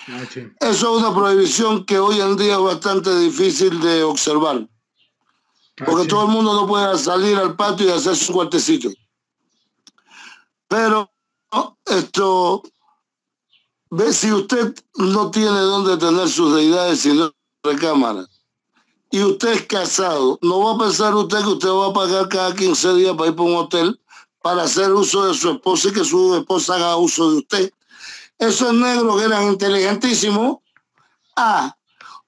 S2: Ah, Eso es una prohibición que hoy en día es bastante difícil de observar. Porque todo el mundo no puede salir al patio y hacer su cuartecito. Pero esto, ve si usted no tiene dónde tener sus deidades sino recámara, y usted es casado, no va a pensar usted que usted va a pagar cada 15 días para ir para un hotel para hacer uso de su esposa y que su esposa haga uso de usted. Esos negros que eran inteligentísimos, ah,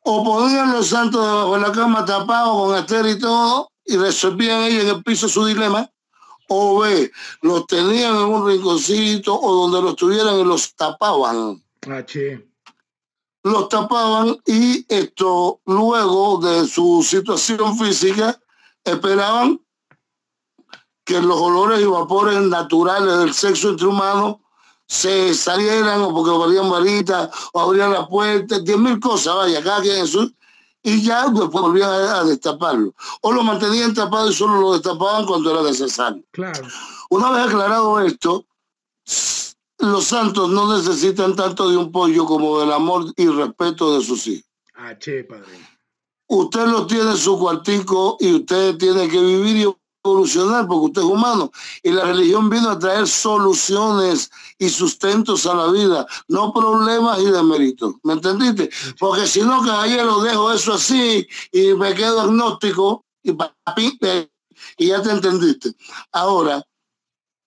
S2: o ponían los santos debajo de la cama tapados con ester y todo, y resolvían ellos en el piso su dilema, o B, los tenían en un rinconcito o donde los tuvieran y los tapaban. Ah, los tapaban y esto luego de su situación física esperaban que los olores y vapores naturales del sexo entre humanos se salieran o porque abrían varitas o abrían las puertas, diez mil cosas, vaya, cada quien eso, y ya después volvían a, destaparlo. O lo mantenían tapado y solo lo destapaban cuando era necesario. Claro. Una vez aclarado esto, los santos no necesitan tanto de un pollo como del amor y respeto de sus hijos. Ah, che, padre. Usted lo tiene en su cuartico y usted tiene que vivir y evolucionar porque usted es humano y la religión vino a traer soluciones y sustentos a la vida, no problemas y deméritos. ¿Me entendiste? Porque si no, caballero, dejo eso así y me quedo agnóstico y, y ya te entendiste. Ahora,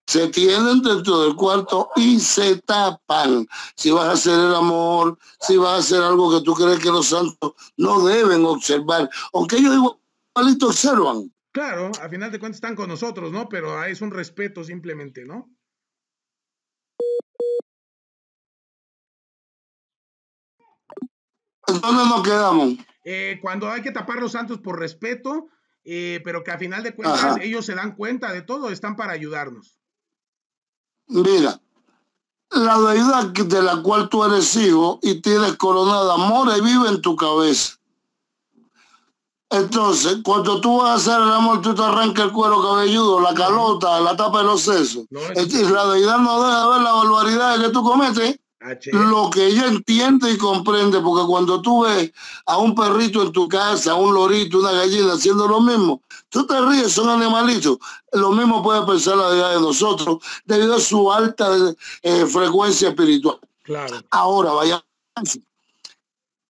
S2: se tienen dentro del cuarto y se tapan. Si vas a hacer el amor, si vas a hacer algo que tú crees que los santos no deben observar, aunque ellos igualito observan.
S1: Claro, a final de cuentas están con nosotros, ¿no? Pero es un respeto simplemente, ¿no?
S2: ¿Dónde nos quedamos?
S1: Eh, cuando hay que tapar los santos por respeto, eh, pero que a final de cuentas ellos se dan cuenta de todo, están para ayudarnos.
S2: Mira, la deidad de la cual tú eres hijo y tienes coronada mora y vive en tu cabeza. Entonces, cuando tú vas a hacer el amor, tú te arrancas el cuero cabelludo, la calota, la tapa de los sesos. la deidad no deja de ver la barbaridad que tú cometes. Lo que ella entiende y comprende, porque cuando tú ves a un perrito en tu casa, un lorito, una gallina haciendo lo mismo, tú te ríes, son animalitos. Lo mismo puede pensar la deidad de nosotros, debido a su alta eh, frecuencia espiritual. Claro. Ahora, vaya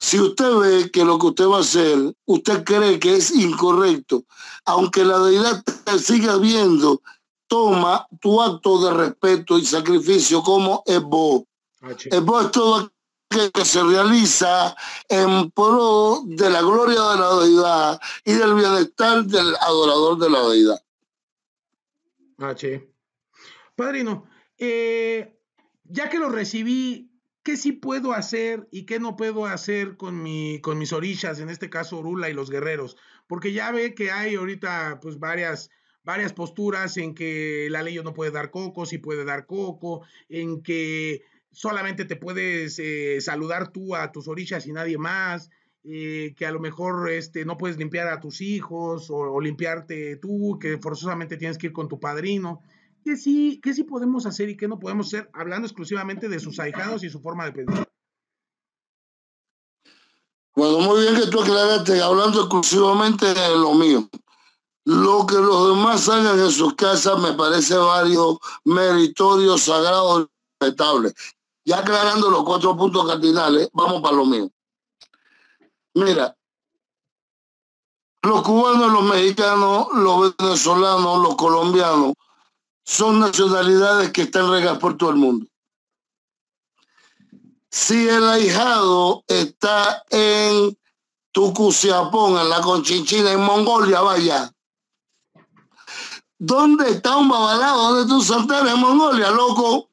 S2: si usted ve que lo que usted va a hacer, usted cree que es incorrecto, aunque la deidad te siga viendo, toma tu acto de respeto y sacrificio como Evo. Evo es todo aquello que se realiza en pro de la gloria de la deidad y del bienestar del adorador de la deidad.
S1: H. Padrino, eh, ya que lo recibí qué sí puedo hacer y qué no puedo hacer con, mi, con mis orillas, en este caso Orula y los guerreros, porque ya ve que hay ahorita pues varias, varias posturas en que la ley no puede dar coco, sí puede dar coco, en que solamente te puedes eh, saludar tú a tus orillas y nadie más, eh, que a lo mejor este, no puedes limpiar a tus hijos o, limpiarte tú, que forzosamente tienes que ir con tu padrino. ¿Qué sí, qué sí podemos hacer y qué no podemos hacer, hablando exclusivamente de sus ahijados y su forma de pedir?
S2: Bueno, muy bien que tú aclaraste, hablando exclusivamente de lo mío. Lo que los demás hagan en sus casas me parece válido, meritorio, sagrado, respetable. Ya aclarando los cuatro puntos cardinales, vamos para lo mío. Mira, los cubanos, los mexicanos, los venezolanos, los colombianos, son nacionalidades que están regadas por todo el mundo. Si el ahijado está en Tucuciapón, en la Conchinchina, en Mongolia, vaya. ¿Dónde está un babalao? ¿Dónde tú soltero en Mongolia, loco?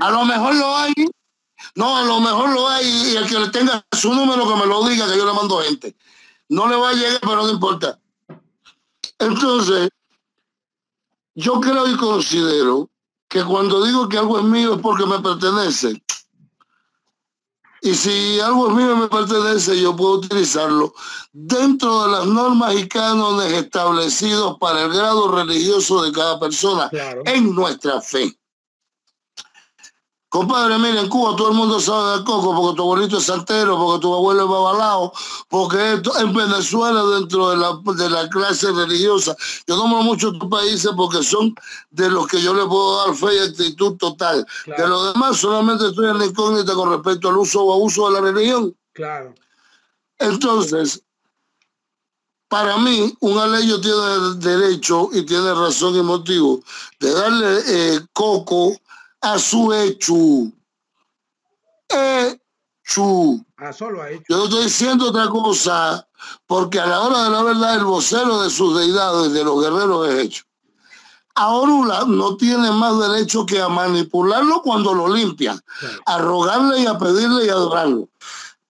S2: A lo mejor lo hay. No, a lo mejor lo hay y el que le tenga su número que me lo diga, que yo le mando gente. No le va a llegar, pero no importa. Entonces, yo creo y considero que cuando digo que algo es mío es porque me pertenece. Y si algo es mío me pertenece, yo puedo utilizarlo dentro de las normas y cánones establecidos para el grado religioso de cada persona en nuestra fe. Compadre, mire, en Cuba todo el mundo sabe de coco porque tu abuelito es santero, porque tu abuelo es babalao, porque en Venezuela dentro de la, de la clase religiosa. Yo nombro muchos países porque son de los que yo le puedo dar fe y actitud total. De los demás solamente estoy en la incógnita con respecto al uso o abuso de la religión.
S1: Claro.
S2: Entonces, para mí, un aleyo tiene derecho y tiene razón y motivo de darle eh, coco a su hecho. Hecho.
S1: Ah, solo ha hecho.
S2: Yo estoy diciendo otra cosa, porque a la hora de la verdad el vocero de sus deidades, de los guerreros, es hecho. Ahora no tiene más derecho que a manipularlo cuando lo limpian, a rogarle y a pedirle y a adorarlo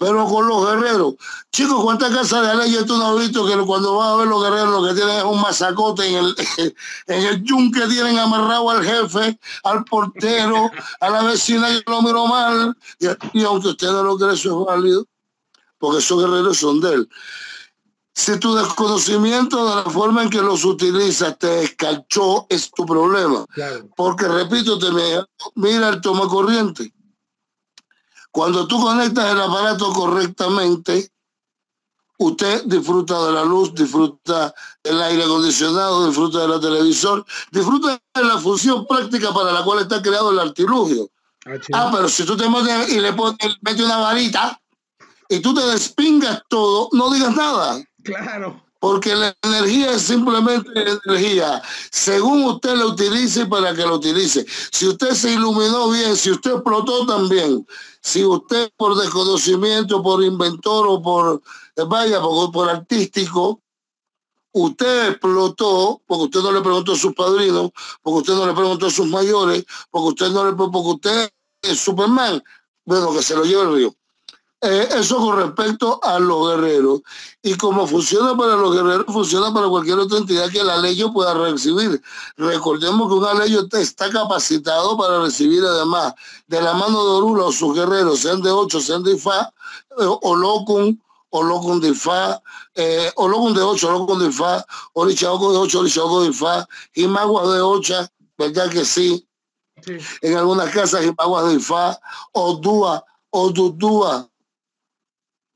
S2: pero con los guerreros. Chicos, ¿cuántas casas de leyes tú no has visto que cuando vas a ver los guerreros lo que tienen es un masacote en el, en el yunque tienen amarrado al jefe, al portero, a la vecina que lo miró mal? Y, aunque usted no lo cree, eso es válido, porque esos guerreros son de él. Si tu desconocimiento de la forma en que los utilizas te escachó, es tu problema. Porque, repito, te mira el toma corriente cuando tú conectas el aparato correctamente, usted disfruta de la luz, disfruta del aire acondicionado, disfruta de la televisor, disfruta de la función práctica para la cual está creado el artilugio. Ah, ah pero si tú te metes y le pones, metes una varita y tú te despingas todo, no digas nada.
S1: Claro.
S2: Porque la energía es simplemente energía, según usted la utilice para que la utilice. Si usted se iluminó bien, si usted explotó también, si usted por desconocimiento, por inventor o por, eh, vaya, por, artístico, usted explotó, porque usted no le preguntó a sus padrinos, porque usted no le preguntó a sus mayores, porque usted no le porque usted es Superman, bueno, que se lo lleve el río. Eh, eso con respecto a los guerreros. Y como funciona para los guerreros, funciona para cualquier otra entidad que la ley pueda recibir. Recordemos que un aleyo está capacitado para recibir además de la mano de Orula o sus guerreros, sean de 8, sean de Ifá, eh, o Locum, o Locum de Ifá, eh, o Locum de 8, Locum de Ifá, Orichaoco de 8, Orichaoco de Ifá, y Maguas de 8, ¿verdad que sí? En algunas casas, y Maguas de Ifá, o Dúa, o Dudúa,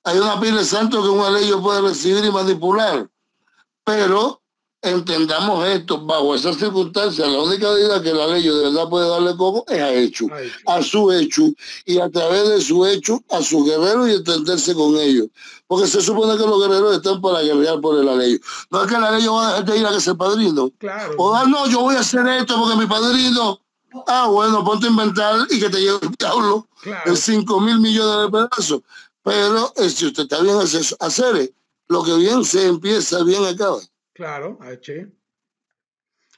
S2: hay una pila de santos que una ley puede recibir y manipular. Pero entendamos esto, bajo esas circunstancias, la única medida que la ley de verdad puede darle como es a hecho, a su hecho, y a través de su hecho a sus guerreros y entenderse con ellos. Porque se supone que los guerreros están para guerrear por el ley. No es que la ley va a dejar de ir a que sea padrino.
S1: Claro.
S2: O ah, no, yo voy a hacer esto porque mi padrino. Ah, bueno, ponte a inventar y que te lleve el diablo en 5 mil millones de pedazos. Pero eh, si usted está bien hacer, lo que bien se empieza, bien acaba.
S1: Claro, H.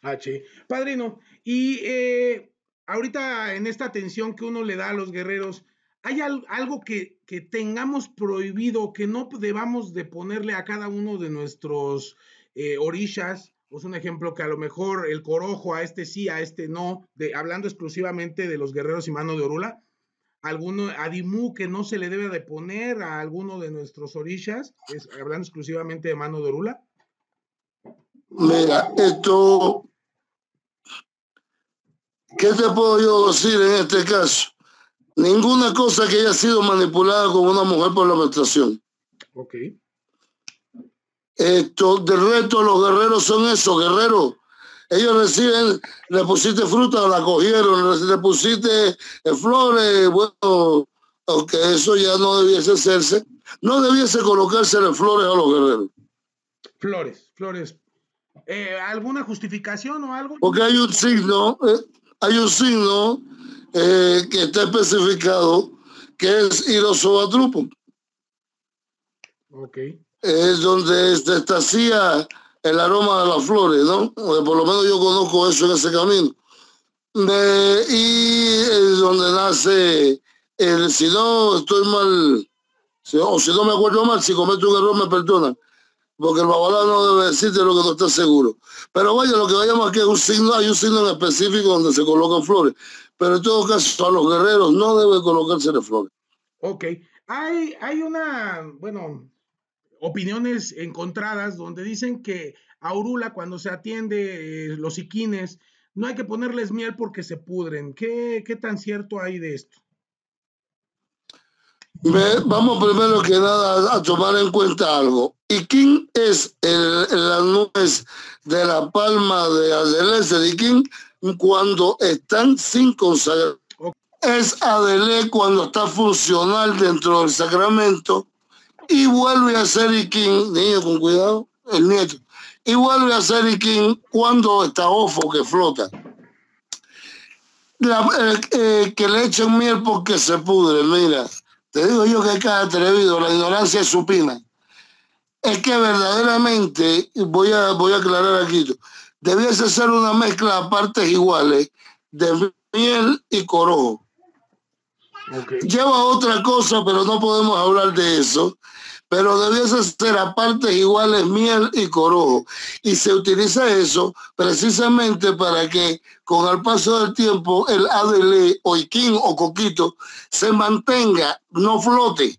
S1: H. Padrino, y eh, ahorita en esta atención que uno le da a los guerreros, ¿hay algo que, que tengamos prohibido, que no debamos de ponerle a cada uno de nuestros eh, orillas? Pues un ejemplo que a lo mejor el corojo a este sí, a este no, de, hablando exclusivamente de los guerreros y mano de Orula, alguno adimu que no se le debe de poner a alguno de nuestros orishas, es, hablando exclusivamente de mano de Orula?
S2: Mira, esto, ¿qué te puedo yo decir en este caso? Ninguna cosa que haya sido manipulada con una mujer por la menstruación.
S1: Ok.
S2: Esto, de resto, los guerreros son esos, guerreros ellos reciben, le pusiste fruta, la cogieron, le pusiste eh, flores, bueno, aunque eso ya no debiese hacerse, no debiese colocársele flores a los guerreros.
S1: Flores, flores. Eh, ¿Alguna justificación o algo?
S2: Porque hay un signo, eh, hay un signo eh, que está especificado que es Irosobatrupo.
S1: Ok.
S2: Es donde se estacía el aroma de las flores, ¿no? Por lo menos yo conozco eso en ese camino. y donde nace, el, si no estoy mal, o si no me acuerdo mal, si cometo un error me perdonan porque el babalá no debe decirte lo que no está seguro. Pero vaya, lo que vayamos aquí es un signo, hay un signo en específico donde se colocan flores. Pero en todo caso, a los guerreros no debe colocarse de flores.
S1: Ok. Hay, hay una, bueno, opiniones encontradas donde dicen que a Urula cuando se atiende eh, los iquines, no hay que ponerles miel porque se pudren. ¿Qué, qué tan cierto hay de esto?
S2: vamos primero que nada a tomar en cuenta algo. Iquín es el, la nuez de la palma de Adelé de Iquín cuando están sin consagrar. Es Adelé cuando está funcional dentro del sacramento y vuelve a ser Iquín, niño con cuidado, el nieto, y vuelve a ser Iquín cuando está ofo que flota. Eh, eh, que le echen miel porque se pudre, mira te digo yo que cada atrevido, la ignorancia es supina. Es que verdaderamente, voy a, voy a aclarar aquí, debiese ser una mezcla a partes iguales de miel y corojo. Lleva otra cosa, pero no podemos hablar de eso pero debiese ser a partes iguales miel y corojo. Y se utiliza eso precisamente para que con el paso del tiempo el adele o iquín o coquito se mantenga, no flote.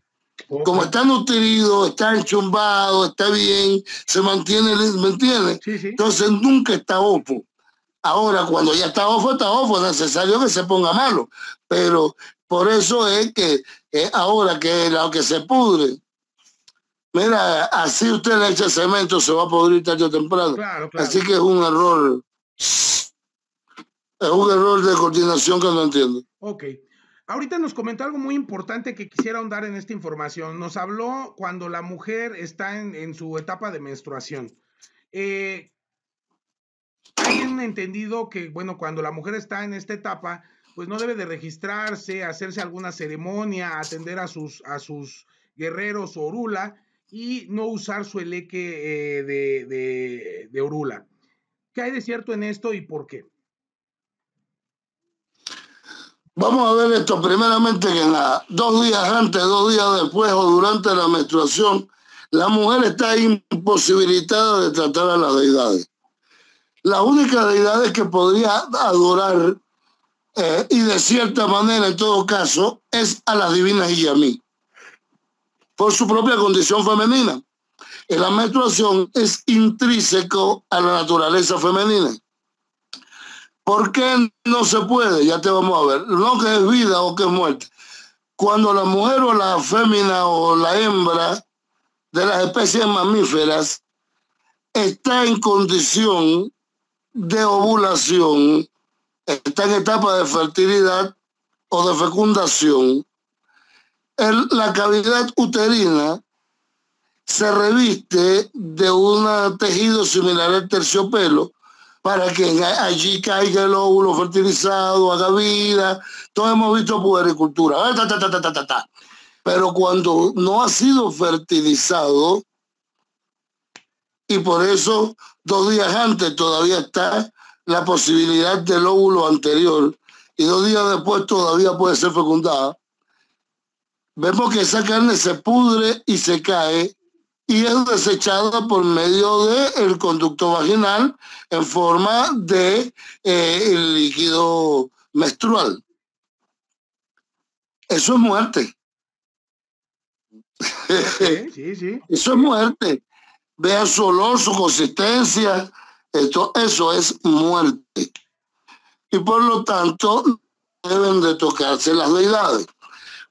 S2: Como está nutrido, está enchumbado, está bien, se mantiene, ¿me entiendes? Entonces nunca está opo. Ahora, cuando ya está ofo, está ofo, es necesario que se ponga malo. Pero por eso es que ahora que lo que se pudre, Mira, así usted le echa cemento, se va a podrir tarde o temprano. Así que es un error. Es un error de coordinación que no entiendo.
S1: Ok. Ahorita nos comentó algo muy importante que quisiera ahondar en esta información. Nos habló cuando la mujer está en, su etapa de menstruación. Eh, hay un entendido que, bueno, cuando la mujer está en esta etapa, pues no debe de registrarse, hacerse alguna ceremonia, atender a sus, a sus guerreros orula, y no usar su eleque eh, de, de, Orula. ¿Qué hay de cierto en esto y por qué?
S2: Vamos a ver esto primeramente que en dos días antes, dos días después o durante la menstruación, la mujer está imposibilitada de tratar a las deidades. La única deidad que podría adorar y de cierta manera en todo caso es a las divinas Iyamí por su propia condición femenina. la menstruación es intrínseco a la naturaleza femenina. ¿Por qué no se puede? Ya te vamos a ver. No que es vida o que es muerte. Cuando la mujer o la fémina o la hembra de las especies mamíferas está en condición de ovulación, está en etapa de fertilidad o de fecundación, la cavidad uterina se reviste de un tejido similar al terciopelo para que allí caiga el óvulo fertilizado, haga vida. Todos hemos visto puericultura. Ah, Pero cuando no ha sido fertilizado, y por eso dos días antes todavía está la posibilidad del óvulo anterior, y dos días después todavía puede ser fecundada, vemos que esa carne se pudre y se cae y es desechada por medio del conducto vaginal en forma de eh, el líquido menstrual. Eso es muerte. Sí, sí. Eso es muerte. Vea su olor, su consistencia. Esto, eso es muerte. Y por lo tanto, deben de tocarse las deidades.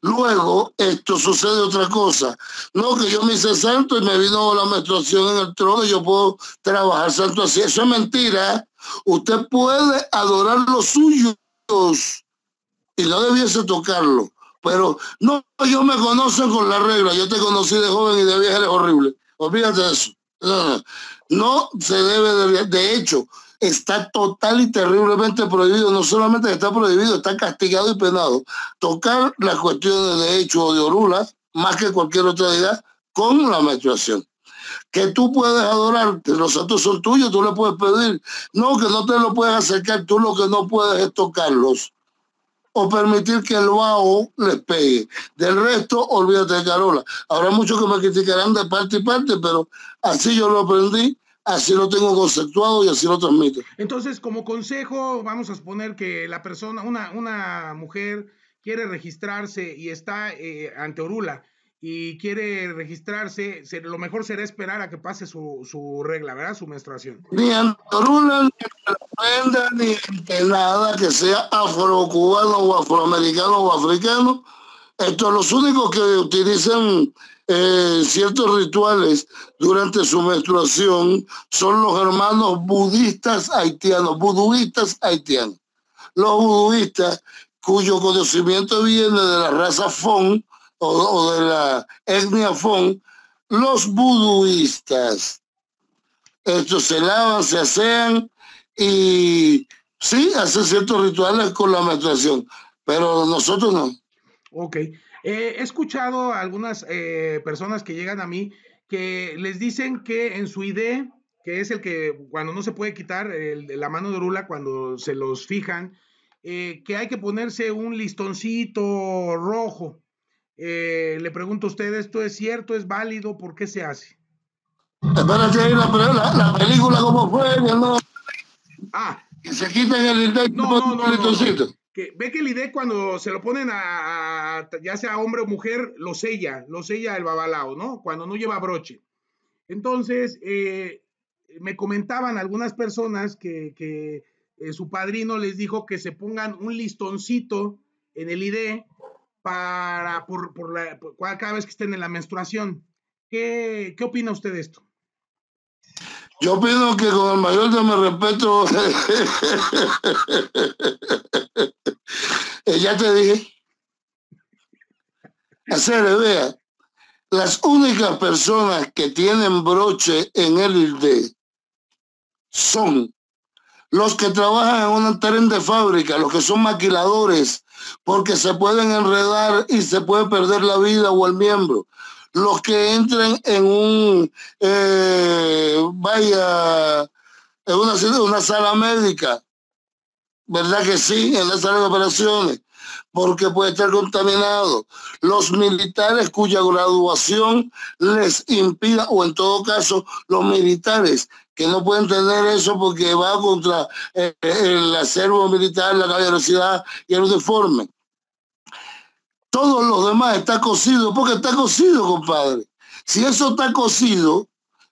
S2: Luego, esto sucede otra cosa. No que yo me hice santo y me vino la menstruación en el trono y yo puedo trabajar santo así. Eso es mentira. Usted puede adorar los suyos y no debiese tocarlo. Pero no, yo me conozco con la regla. Yo te conocí de joven y de vieja eres horrible. Olvídate de eso. No, se debe de, de hecho, está total y terriblemente prohibido. No solamente está prohibido, está castigado y penado. Tocar las cuestiones de hecho o de orula, más que cualquier otra idea, con la menstruación. Que tú puedes adorarte, los santos son tuyos, tú le puedes pedir. No, que no te lo puedes acercar, tú lo que no puedes es tocarlos o permitir que el vaho les pegue. Del resto, olvídate de Carola. Habrá muchos que me criticarán de parte y parte, pero así yo lo aprendí, así lo tengo conceptuado y así lo transmito.
S1: Entonces, como consejo, vamos a suponer que la persona, una, una mujer quiere registrarse y está eh, ante Orula y quiere registrarse, lo mejor será esperar a que pase su, su regla, ¿verdad? Su menstruación.
S2: Ni ante Orula, ni ante la ni ante nada que sea afrocubano o afroamericano o africano. Estos los únicos que utilizan eh, ciertos rituales durante su menstruación son los hermanos budistas haitianos, buduistas haitianos. Los buduistas cuyo conocimiento viene de la raza Fon o, de la etnia Fon, los buduistas. Estos se lavan, se asean y sí, hacen ciertos rituales con la menstruación, pero nosotros no.
S1: Ok. he escuchado algunas eh, personas que llegan a mí que les dicen que en su idea, que es el que cuando no se puede quitar la mano de Orula cuando se los fijan, eh, que hay que ponerse un listoncito rojo. Eh, le pregunto a usted, ¿esto es cierto? ¿Es válido? ¿Por qué se hace?
S2: Espérate, la, la, película cómo fue, no. Ah. Que se quitan el
S1: no, no, listoncito. Que, ve que el ID cuando se lo ponen a, ya sea hombre o mujer, lo sella, lo sella el babalao, ¿no? Cuando no lleva broche. Entonces, eh, me comentaban algunas personas que, que eh, su padrino les dijo que se pongan un listoncito en el ID para por, por, la, cada vez que estén en la menstruación. ¿Qué, ¿Qué opina usted de esto?
S2: Yo opino que con el mayor de mi respeto, eh, ya te dije, hacer, vea, las únicas personas que tienen broche en el ID son los que trabajan en un tren de fábrica, los que son maquiladores, porque se pueden enredar y se puede perder la vida o el miembro. Los que entren en un, eh, vaya, en una, sala médica, ¿verdad que sí? En la sala de operaciones porque puede estar contaminado. Los militares cuya graduación les impida, o en todo caso, los militares que no pueden tener eso porque va contra eh, el acervo militar, la caballerosidad y el uniforme. Todo lo demás está cocido, porque está cocido, compadre. Si eso está cocido,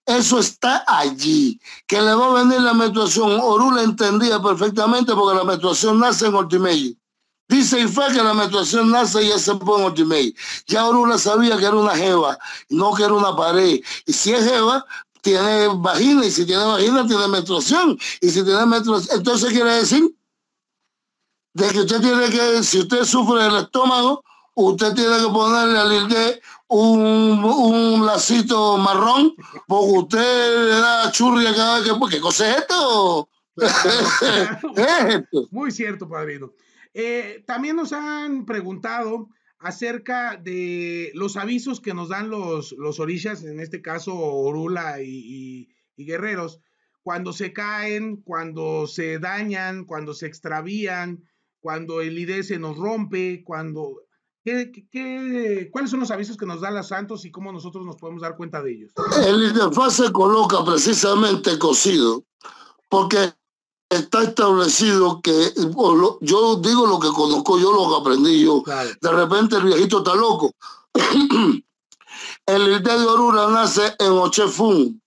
S2: eso está allí. Que le va a venir la menstruación. Orula entendía perfectamente porque la menstruación nace en Ortimelli. Dice Ifá que la menstruación nace y ya se pone en Ortimelli. Ya Orula sabía que era una jeva, no que era una pared. Y si es jeva, tiene vagina y si tiene vagina tiene menstruación y si tiene menstruación, entonces quiere decir de que usted tiene que, si usted sufre del estómago, usted tiene que ponerle al IRD un, un lacito marrón porque usted le da churria cada vez que, pues, ¿qué cosa es esto?
S1: es esto? Muy cierto, padrino. Eh, también nos han preguntado acerca de los avisos que nos dan los, los orishas, en este caso Orula y, Guerreros, cuando se caen, cuando se dañan, cuando se extravían, cuando el ID se nos rompe, cuando... ¿qué, cuáles son los avisos que nos dan los santos y cómo nosotros nos podemos dar cuenta de ellos?
S2: El IDFA se coloca precisamente cosido, porque está establecido que yo digo lo que conozco yo, lo que aprendí yo. De repente el viejito está loco. el Ilde de Orura nace en Ochefun,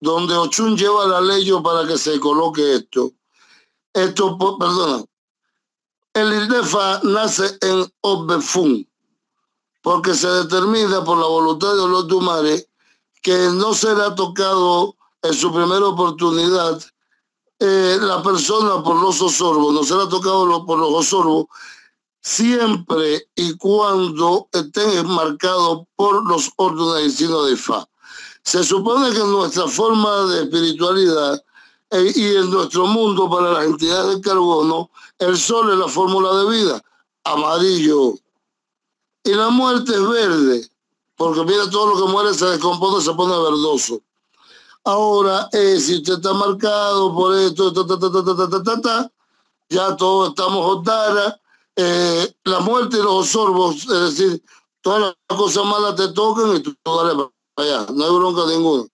S2: donde Ochun lleva la ley para que se coloque esto. Esto, perdona. El Ildefa nace en Obefun, porque se determina por la voluntad de los Dumares que no será tocado en su primera oportunidad eh, la persona por los osorbos, no será tocado por los osorbos, siempre y cuando estén marcados por los órdenes de Fa. Se supone que nuestra forma de espiritualidad eh, y en nuestro mundo para las entidades del carbono, el sol es la fórmula de vida, amarillo. Y la muerte es verde, porque mira, todo lo que muere se descompone, se pone verdoso. Ahora, eh, si usted está marcado por esto, ya todos estamos otara, eh, la muerte y los sorbos, es decir, todas las cosas malas te tocan y tú dale para allá, no hay bronca ninguna.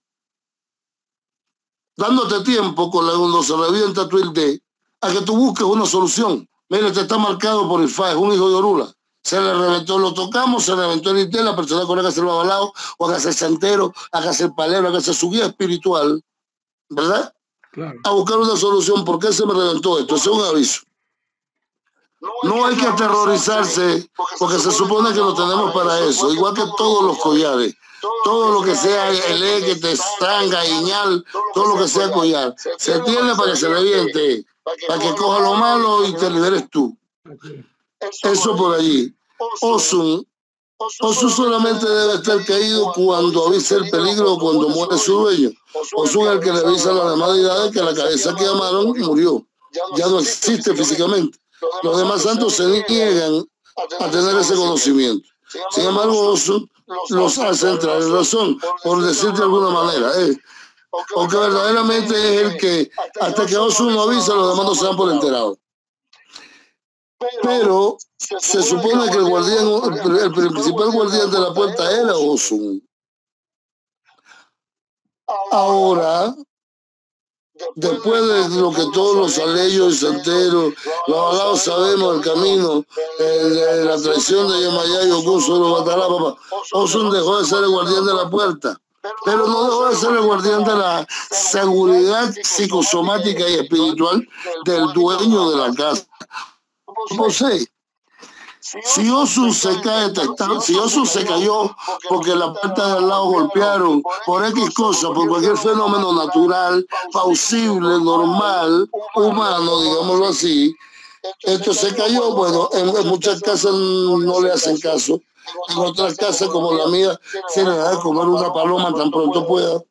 S2: Dándote tiempo con la, cuando se revienta tu ID, a que tú busques una solución. Mire, te está marcado por el FAE, es un hijo de Orula. Se le reventó, lo tocamos, se reventó el ID, la persona con la que se lo avalado, o haga el santero, haga el palero, haga su guía espiritual, ¿verdad? Claro. A buscar una solución. ¿Por qué se me reventó esto? Ese es un aviso. No hay que aterrorizarse porque se supone que lo tenemos para eso, igual que todos los collares. Todo lo que sea el E que te estanga, iñal, todo lo que sea collar. Se tiene para que se reviente, para que coja lo malo y te liberes tú. Eso por allí. Osun. Osun solamente debe estar caído cuando avisa el peligro o cuando muere su dueño. Osun es el que le avisa a las demás que la cabeza que llamaron murió. Ya no existe físicamente. Los demás santos se niegan a tener ese conocimiento. Sin embargo, los hace entrar en razón, por decir de alguna manera. Eh. Porque verdaderamente es el que, hasta que Osu no avisa, los demás no se dan por enterados. Pero se supone que el guardián, el principal guardián de la puerta era Osun. Ahora, después de lo que todos los aleyos y santeros, los abogados sabemos el camino, la traición de Yemayá Okun solo Batalá, papá. Osun dejó de ser el guardián de la puerta, pero no dejó de ser el guardián de la seguridad psicosomática y espiritual del dueño de la casa. José, si Osun se cae, si Osun se cayó porque la puerta de al lado golpearon por X cosa, por cualquier fenómeno natural, pausible, normal, humano, digámoslo así, esto se cayó, bueno, en, muchas casas no le hacen caso, en otras casas como la mía se le da de comer una paloma tan pronto pueda.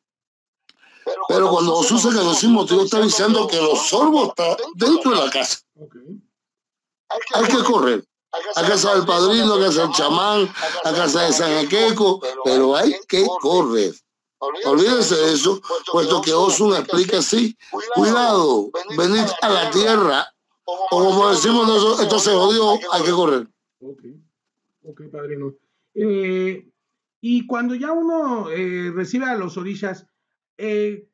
S2: Pero cuando Osun se cayó sin motivo está diciendo que los sorbos están dentro de la casa. Hay que correr a casa del padrino, a casa del chamán, a casa de San Jaqueco, pero hay que correr. Olvídense de eso, puesto que Osun explica así, cuidado, venid a la tierra, o como decimos nosotros, esto se jodió, hay que correr.
S1: Ok, ok, padrino. Eh, y cuando ya uno eh, recibe a los orillas, eh,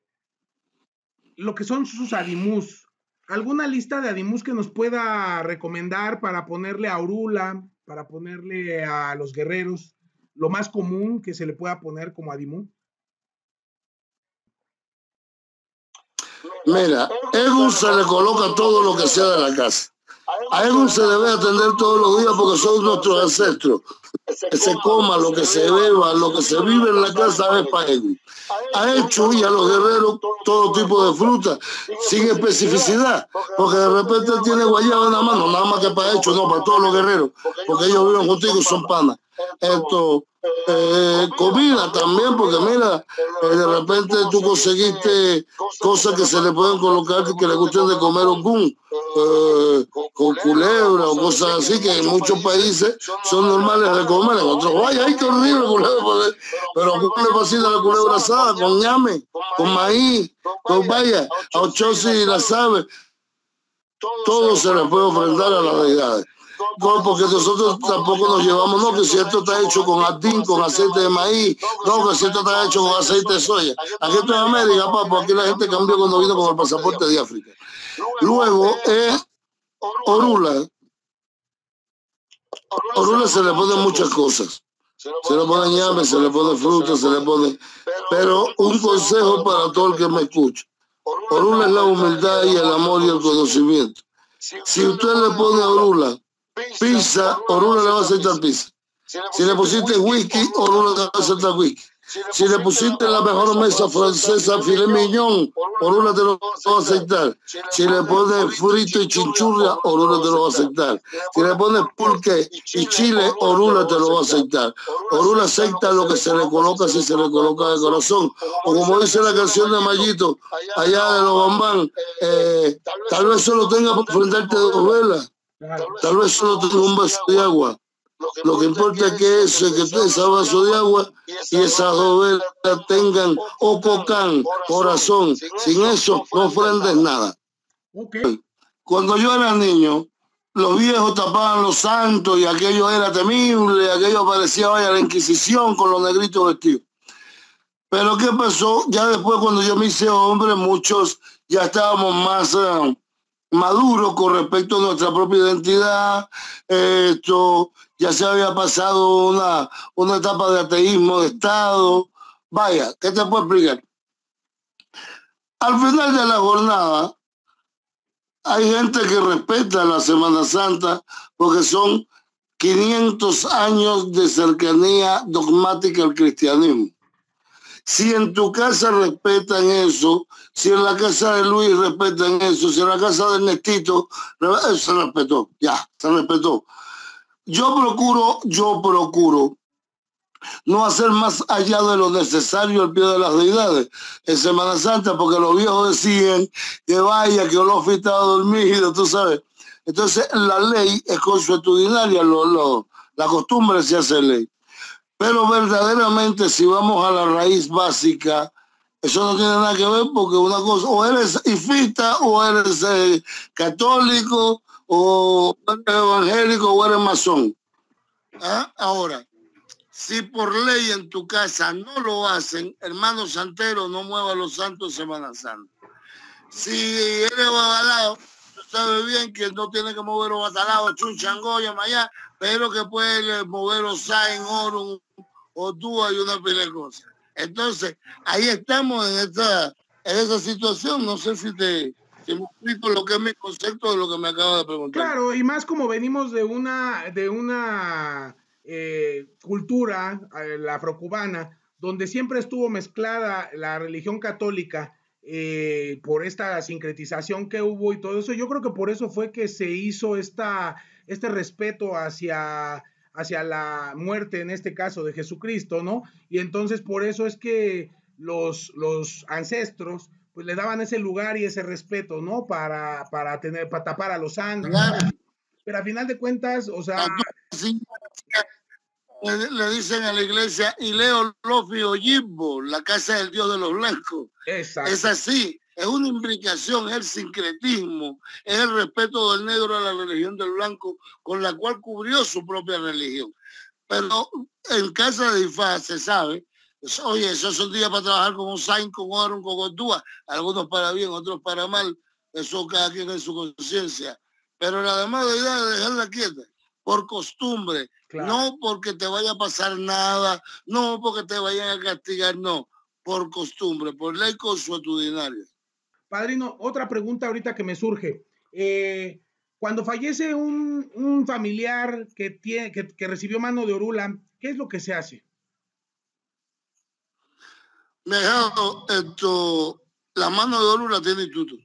S1: lo que son sus animus, ¿Alguna lista de Adimus que nos pueda recomendar para ponerle a Orula, para ponerle a los guerreros, lo más común que se le pueda poner como Adimu?
S2: Mira, Egun se le coloca todo lo que sea de la casa. A Egun se debe atender todos los días porque son nuestros ancestros. Que se coma, lo que se beba, lo que se vive en la casa es para Egun ha hecho y a los guerreros todo tipo de fruta, sin especificidad, porque de repente tiene guayaba en la mano, nada más que para hecho, no, para todos los guerreros, porque ellos viven contigo y son panas. Esto, eh, comida también, porque mira, eh, de repente tú conseguiste cosas que se le pueden colocar que, le gusten de comer un eh, con culebra o cosas así, que en muchos países son normales de comer, en otros, vaya, ay, qué horrible culebra, pero ¿cómo le fascina la culebra asada? Con ñame, con maíz, con vaya, a ocho y la sabe, todo se le puede ofrendar a las deidades porque nosotros tampoco nos llevamos, no, que si esto está hecho con atín, con aceite de maíz, no, que si esto está hecho con aceite de soya. Aquí esto en América, papá, aquí la gente cambió cuando vino con el pasaporte de África. Luego es Orula. Orula se le ponen muchas cosas. Se le pone ñame, se le pone fruta, se le pone... Pero un consejo para todo el que me escucha. Orula es la humildad y el amor y el conocimiento. Si usted le pone Orula pizza, Orula le va a aceptar pizza. Si le pusiste whisky, Orula le va a aceptar whisky. Si le pusiste la mejor mesa francesa filet mignon, Orula te lo va a aceptar. Si le pones frito y chinchurria, Orula te lo va a aceptar. Si le pones pulque y chile, Orula te lo va a aceptar. Orula acepta lo que se le coloca si se le coloca de corazón. O como dice la canción de Mayito, allá de los bambán, eh, tal vez solo tenga por enfrentarte dos velas. Tal vez solo tenga un vaso de agua. Lo que importa es que ese que ese vaso de agua y esas dos velas tengan opocán, corazón. Sin eso no ofrendes nada. Cuando yo era niño, los viejos tapaban los santos y aquello era temible, aquello parecía vaya la Inquisición con los negritos vestidos. Pero ¿qué pasó? Ya después cuando yo me hice hombre, muchos ya estábamos más eh, maduros con respecto a nuestra propia identidad. esto ya se había pasado una, una etapa de ateísmo de Estado. Vaya, ¿qué te puedo explicar? Al final de la jornada, hay gente que respeta la Semana Santa porque son 500 años de cercanía dogmática al cristianismo. Si en tu casa respetan eso, si en la casa de Luis respetan eso, si en la casa de Ernestito, se respetó, ya, se respetó. Yo procuro, yo procuro no hacer más allá de lo necesario al pie de las deidades en Semana Santa, porque los viejos decían que vaya, que Olofi estaba dormido, tú sabes. Entonces la ley es consuetudinaria, lo, la costumbre se hace ley. Pero verdaderamente si vamos a la raíz básica, eso no tiene nada que ver porque una cosa, o eres ifita, o eres eh, católico, o eres evangélico, o eres masón. ¿Ah? Ahora, si por ley en tu casa no lo hacen, hermano santero, no mueva los santos Semana Santa. Si eres babalao, tú sabes bien que no tiene que mover los batalados, chunchangoya, allá, pero que puede mover los en oro, o tú hay una pila de cosas. Entonces, ahí estamos en esta, en esa situación. No sé si te, me explico lo que es mi concepto de lo que me acaba de preguntar.
S1: Claro, y más como venimos de una, de una eh, cultura, eh, la afrocubana, donde siempre estuvo mezclada la religión católica eh, por esta sincretización que hubo y todo eso. Yo creo que por eso fue que se hizo esta, este respeto hacia hacia la muerte, en este caso, de Jesucristo, ¿no? Y entonces por eso es que los, los ancestros pues le daban ese lugar y ese respeto, ¿no? Para, para tener, para tapar a los sangres. Pero a final de cuentas, o sea...
S2: Le, dicen a la iglesia, y Leo Lofio Yimbo, la casa del Dios de los blancos. Exacto. Es así es una imbricación, es el sincretismo, es el respeto del negro a la religión del blanco con la cual cubrió su propia religión. Pero en casa de Ifá se sabe, pues, oye, esos son días para trabajar con un Sain, con Aaron, con Gordúa, algunos para bien, otros para mal, eso cada quien en su conciencia. Pero la demás de dejarla quieta, por costumbre, no porque te vaya a pasar nada, no porque te vayan a castigar, no, por costumbre, por ley consuetudinaria.
S1: Padrino, otra pregunta ahorita que me surge. Eh, cuando fallece un, familiar que, tiene, que, recibió mano de Orula, ¿qué es lo que se hace?
S2: Me esto, la mano de Orula tiene instituto.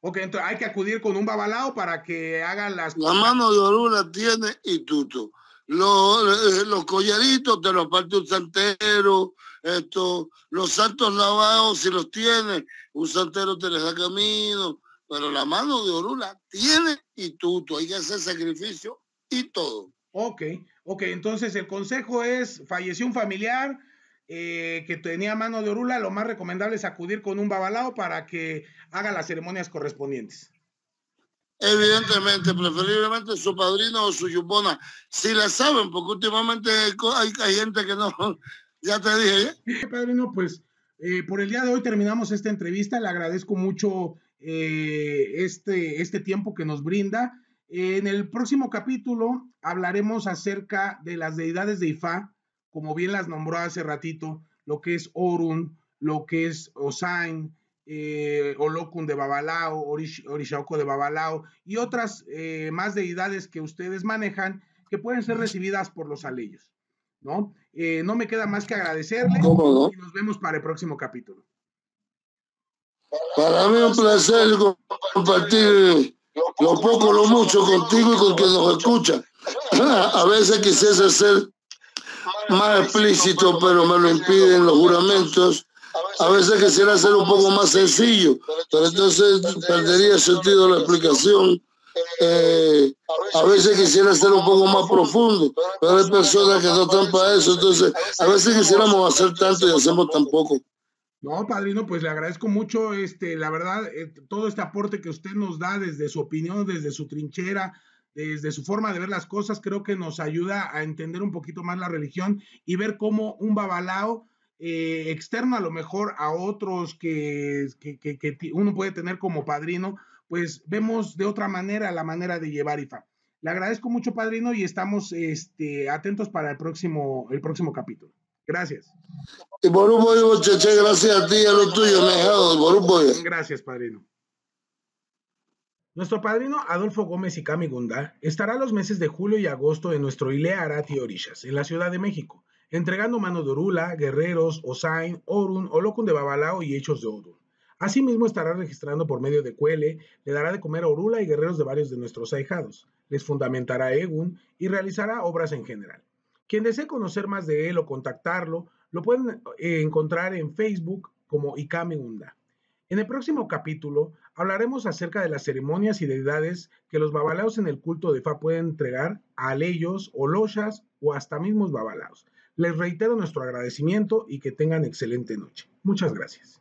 S1: Ok, entonces hay que acudir con un babalao para que hagan las...
S2: La mano de Orula tiene instituto. Los, eh, los collaritos te los parte un santero, esto, los santos lavados, si los tiene, un santero te les da camino, pero la mano de Orula tiene y tú, hay que hacer sacrificio y todo.
S1: Ok, ok, entonces el consejo es, falleció un familiar eh, que tenía mano de Orula, lo más recomendable es acudir con un babalao para que haga las ceremonias correspondientes.
S2: Evidentemente, preferiblemente su padrino o su yupona, si la saben, porque últimamente hay, hay gente que no, ya te dije.
S1: ¿eh? Padrino, pues eh, por el día de hoy terminamos esta entrevista. Le agradezco mucho eh, este, este tiempo que nos brinda. En el próximo capítulo hablaremos acerca de las deidades de Ifá, como bien las nombró hace ratito, lo que es Orun, lo que es Osain, eh, Olokun de Babalao, Orish, de Babalao y otras más deidades que ustedes manejan que pueden ser recibidas por los aleyos, ¿no? Eh, no me queda más que agradecerle y nos vemos para el próximo capítulo.
S2: Para mí es un placer compartir lo poco, lo mucho contigo y con quien nos escucha. A veces quisiese ser más explícito, pero me lo impiden los juramentos. A veces quisiera ser un poco más sencillo, pero entonces perdería el sentido de la explicación. Eh, a veces quisiera ser un poco más profundo, pero hay personas que no están para eso, entonces a veces quisiéramos hacer tanto y hacemos tan poco.
S1: No, padrino, pues le agradezco mucho, este, la verdad, eh, todo este aporte que usted nos da desde su opinión, desde su trinchera, desde su forma de ver las cosas, creo que nos ayuda a entender un poquito más la religión y ver cómo un babalao eh, externo a lo mejor a otros que, que, que, uno puede tener como padrino, pues vemos de otra manera la manera de llevar IFA. Le agradezco mucho, padrino, y estamos este, atentos para el próximo, el próximo capítulo. Gracias.
S2: Y por un pollo, Cheche, gracias a ti y a lo tuyo, por un
S1: Gracias, padrino. Nuestro padrino Adolfo Gómez y Camigunda estará los meses de julio y agosto en nuestro Ilea Arati Orishas, en la Ciudad de México, entregando mano de Orula, guerreros, Osain, Orun, Olokun de Babalao y hechos de Odun. Asimismo estará registrando por medio de Cuele, le dará de comer a Orula y guerreros de varios de nuestros ahijados, les fundamentará Egun y realizará obras en general. Quien desee conocer más de él o contactarlo, lo pueden eh, encontrar en Facebook como Ikame Unda. En el próximo capítulo hablaremos acerca de las ceremonias y deidades que los babalaos en el culto de Fa pueden entregar a leyos o loshas o hasta mismos babalaos. Les reitero nuestro agradecimiento y que tengan excelente noche. Muchas gracias.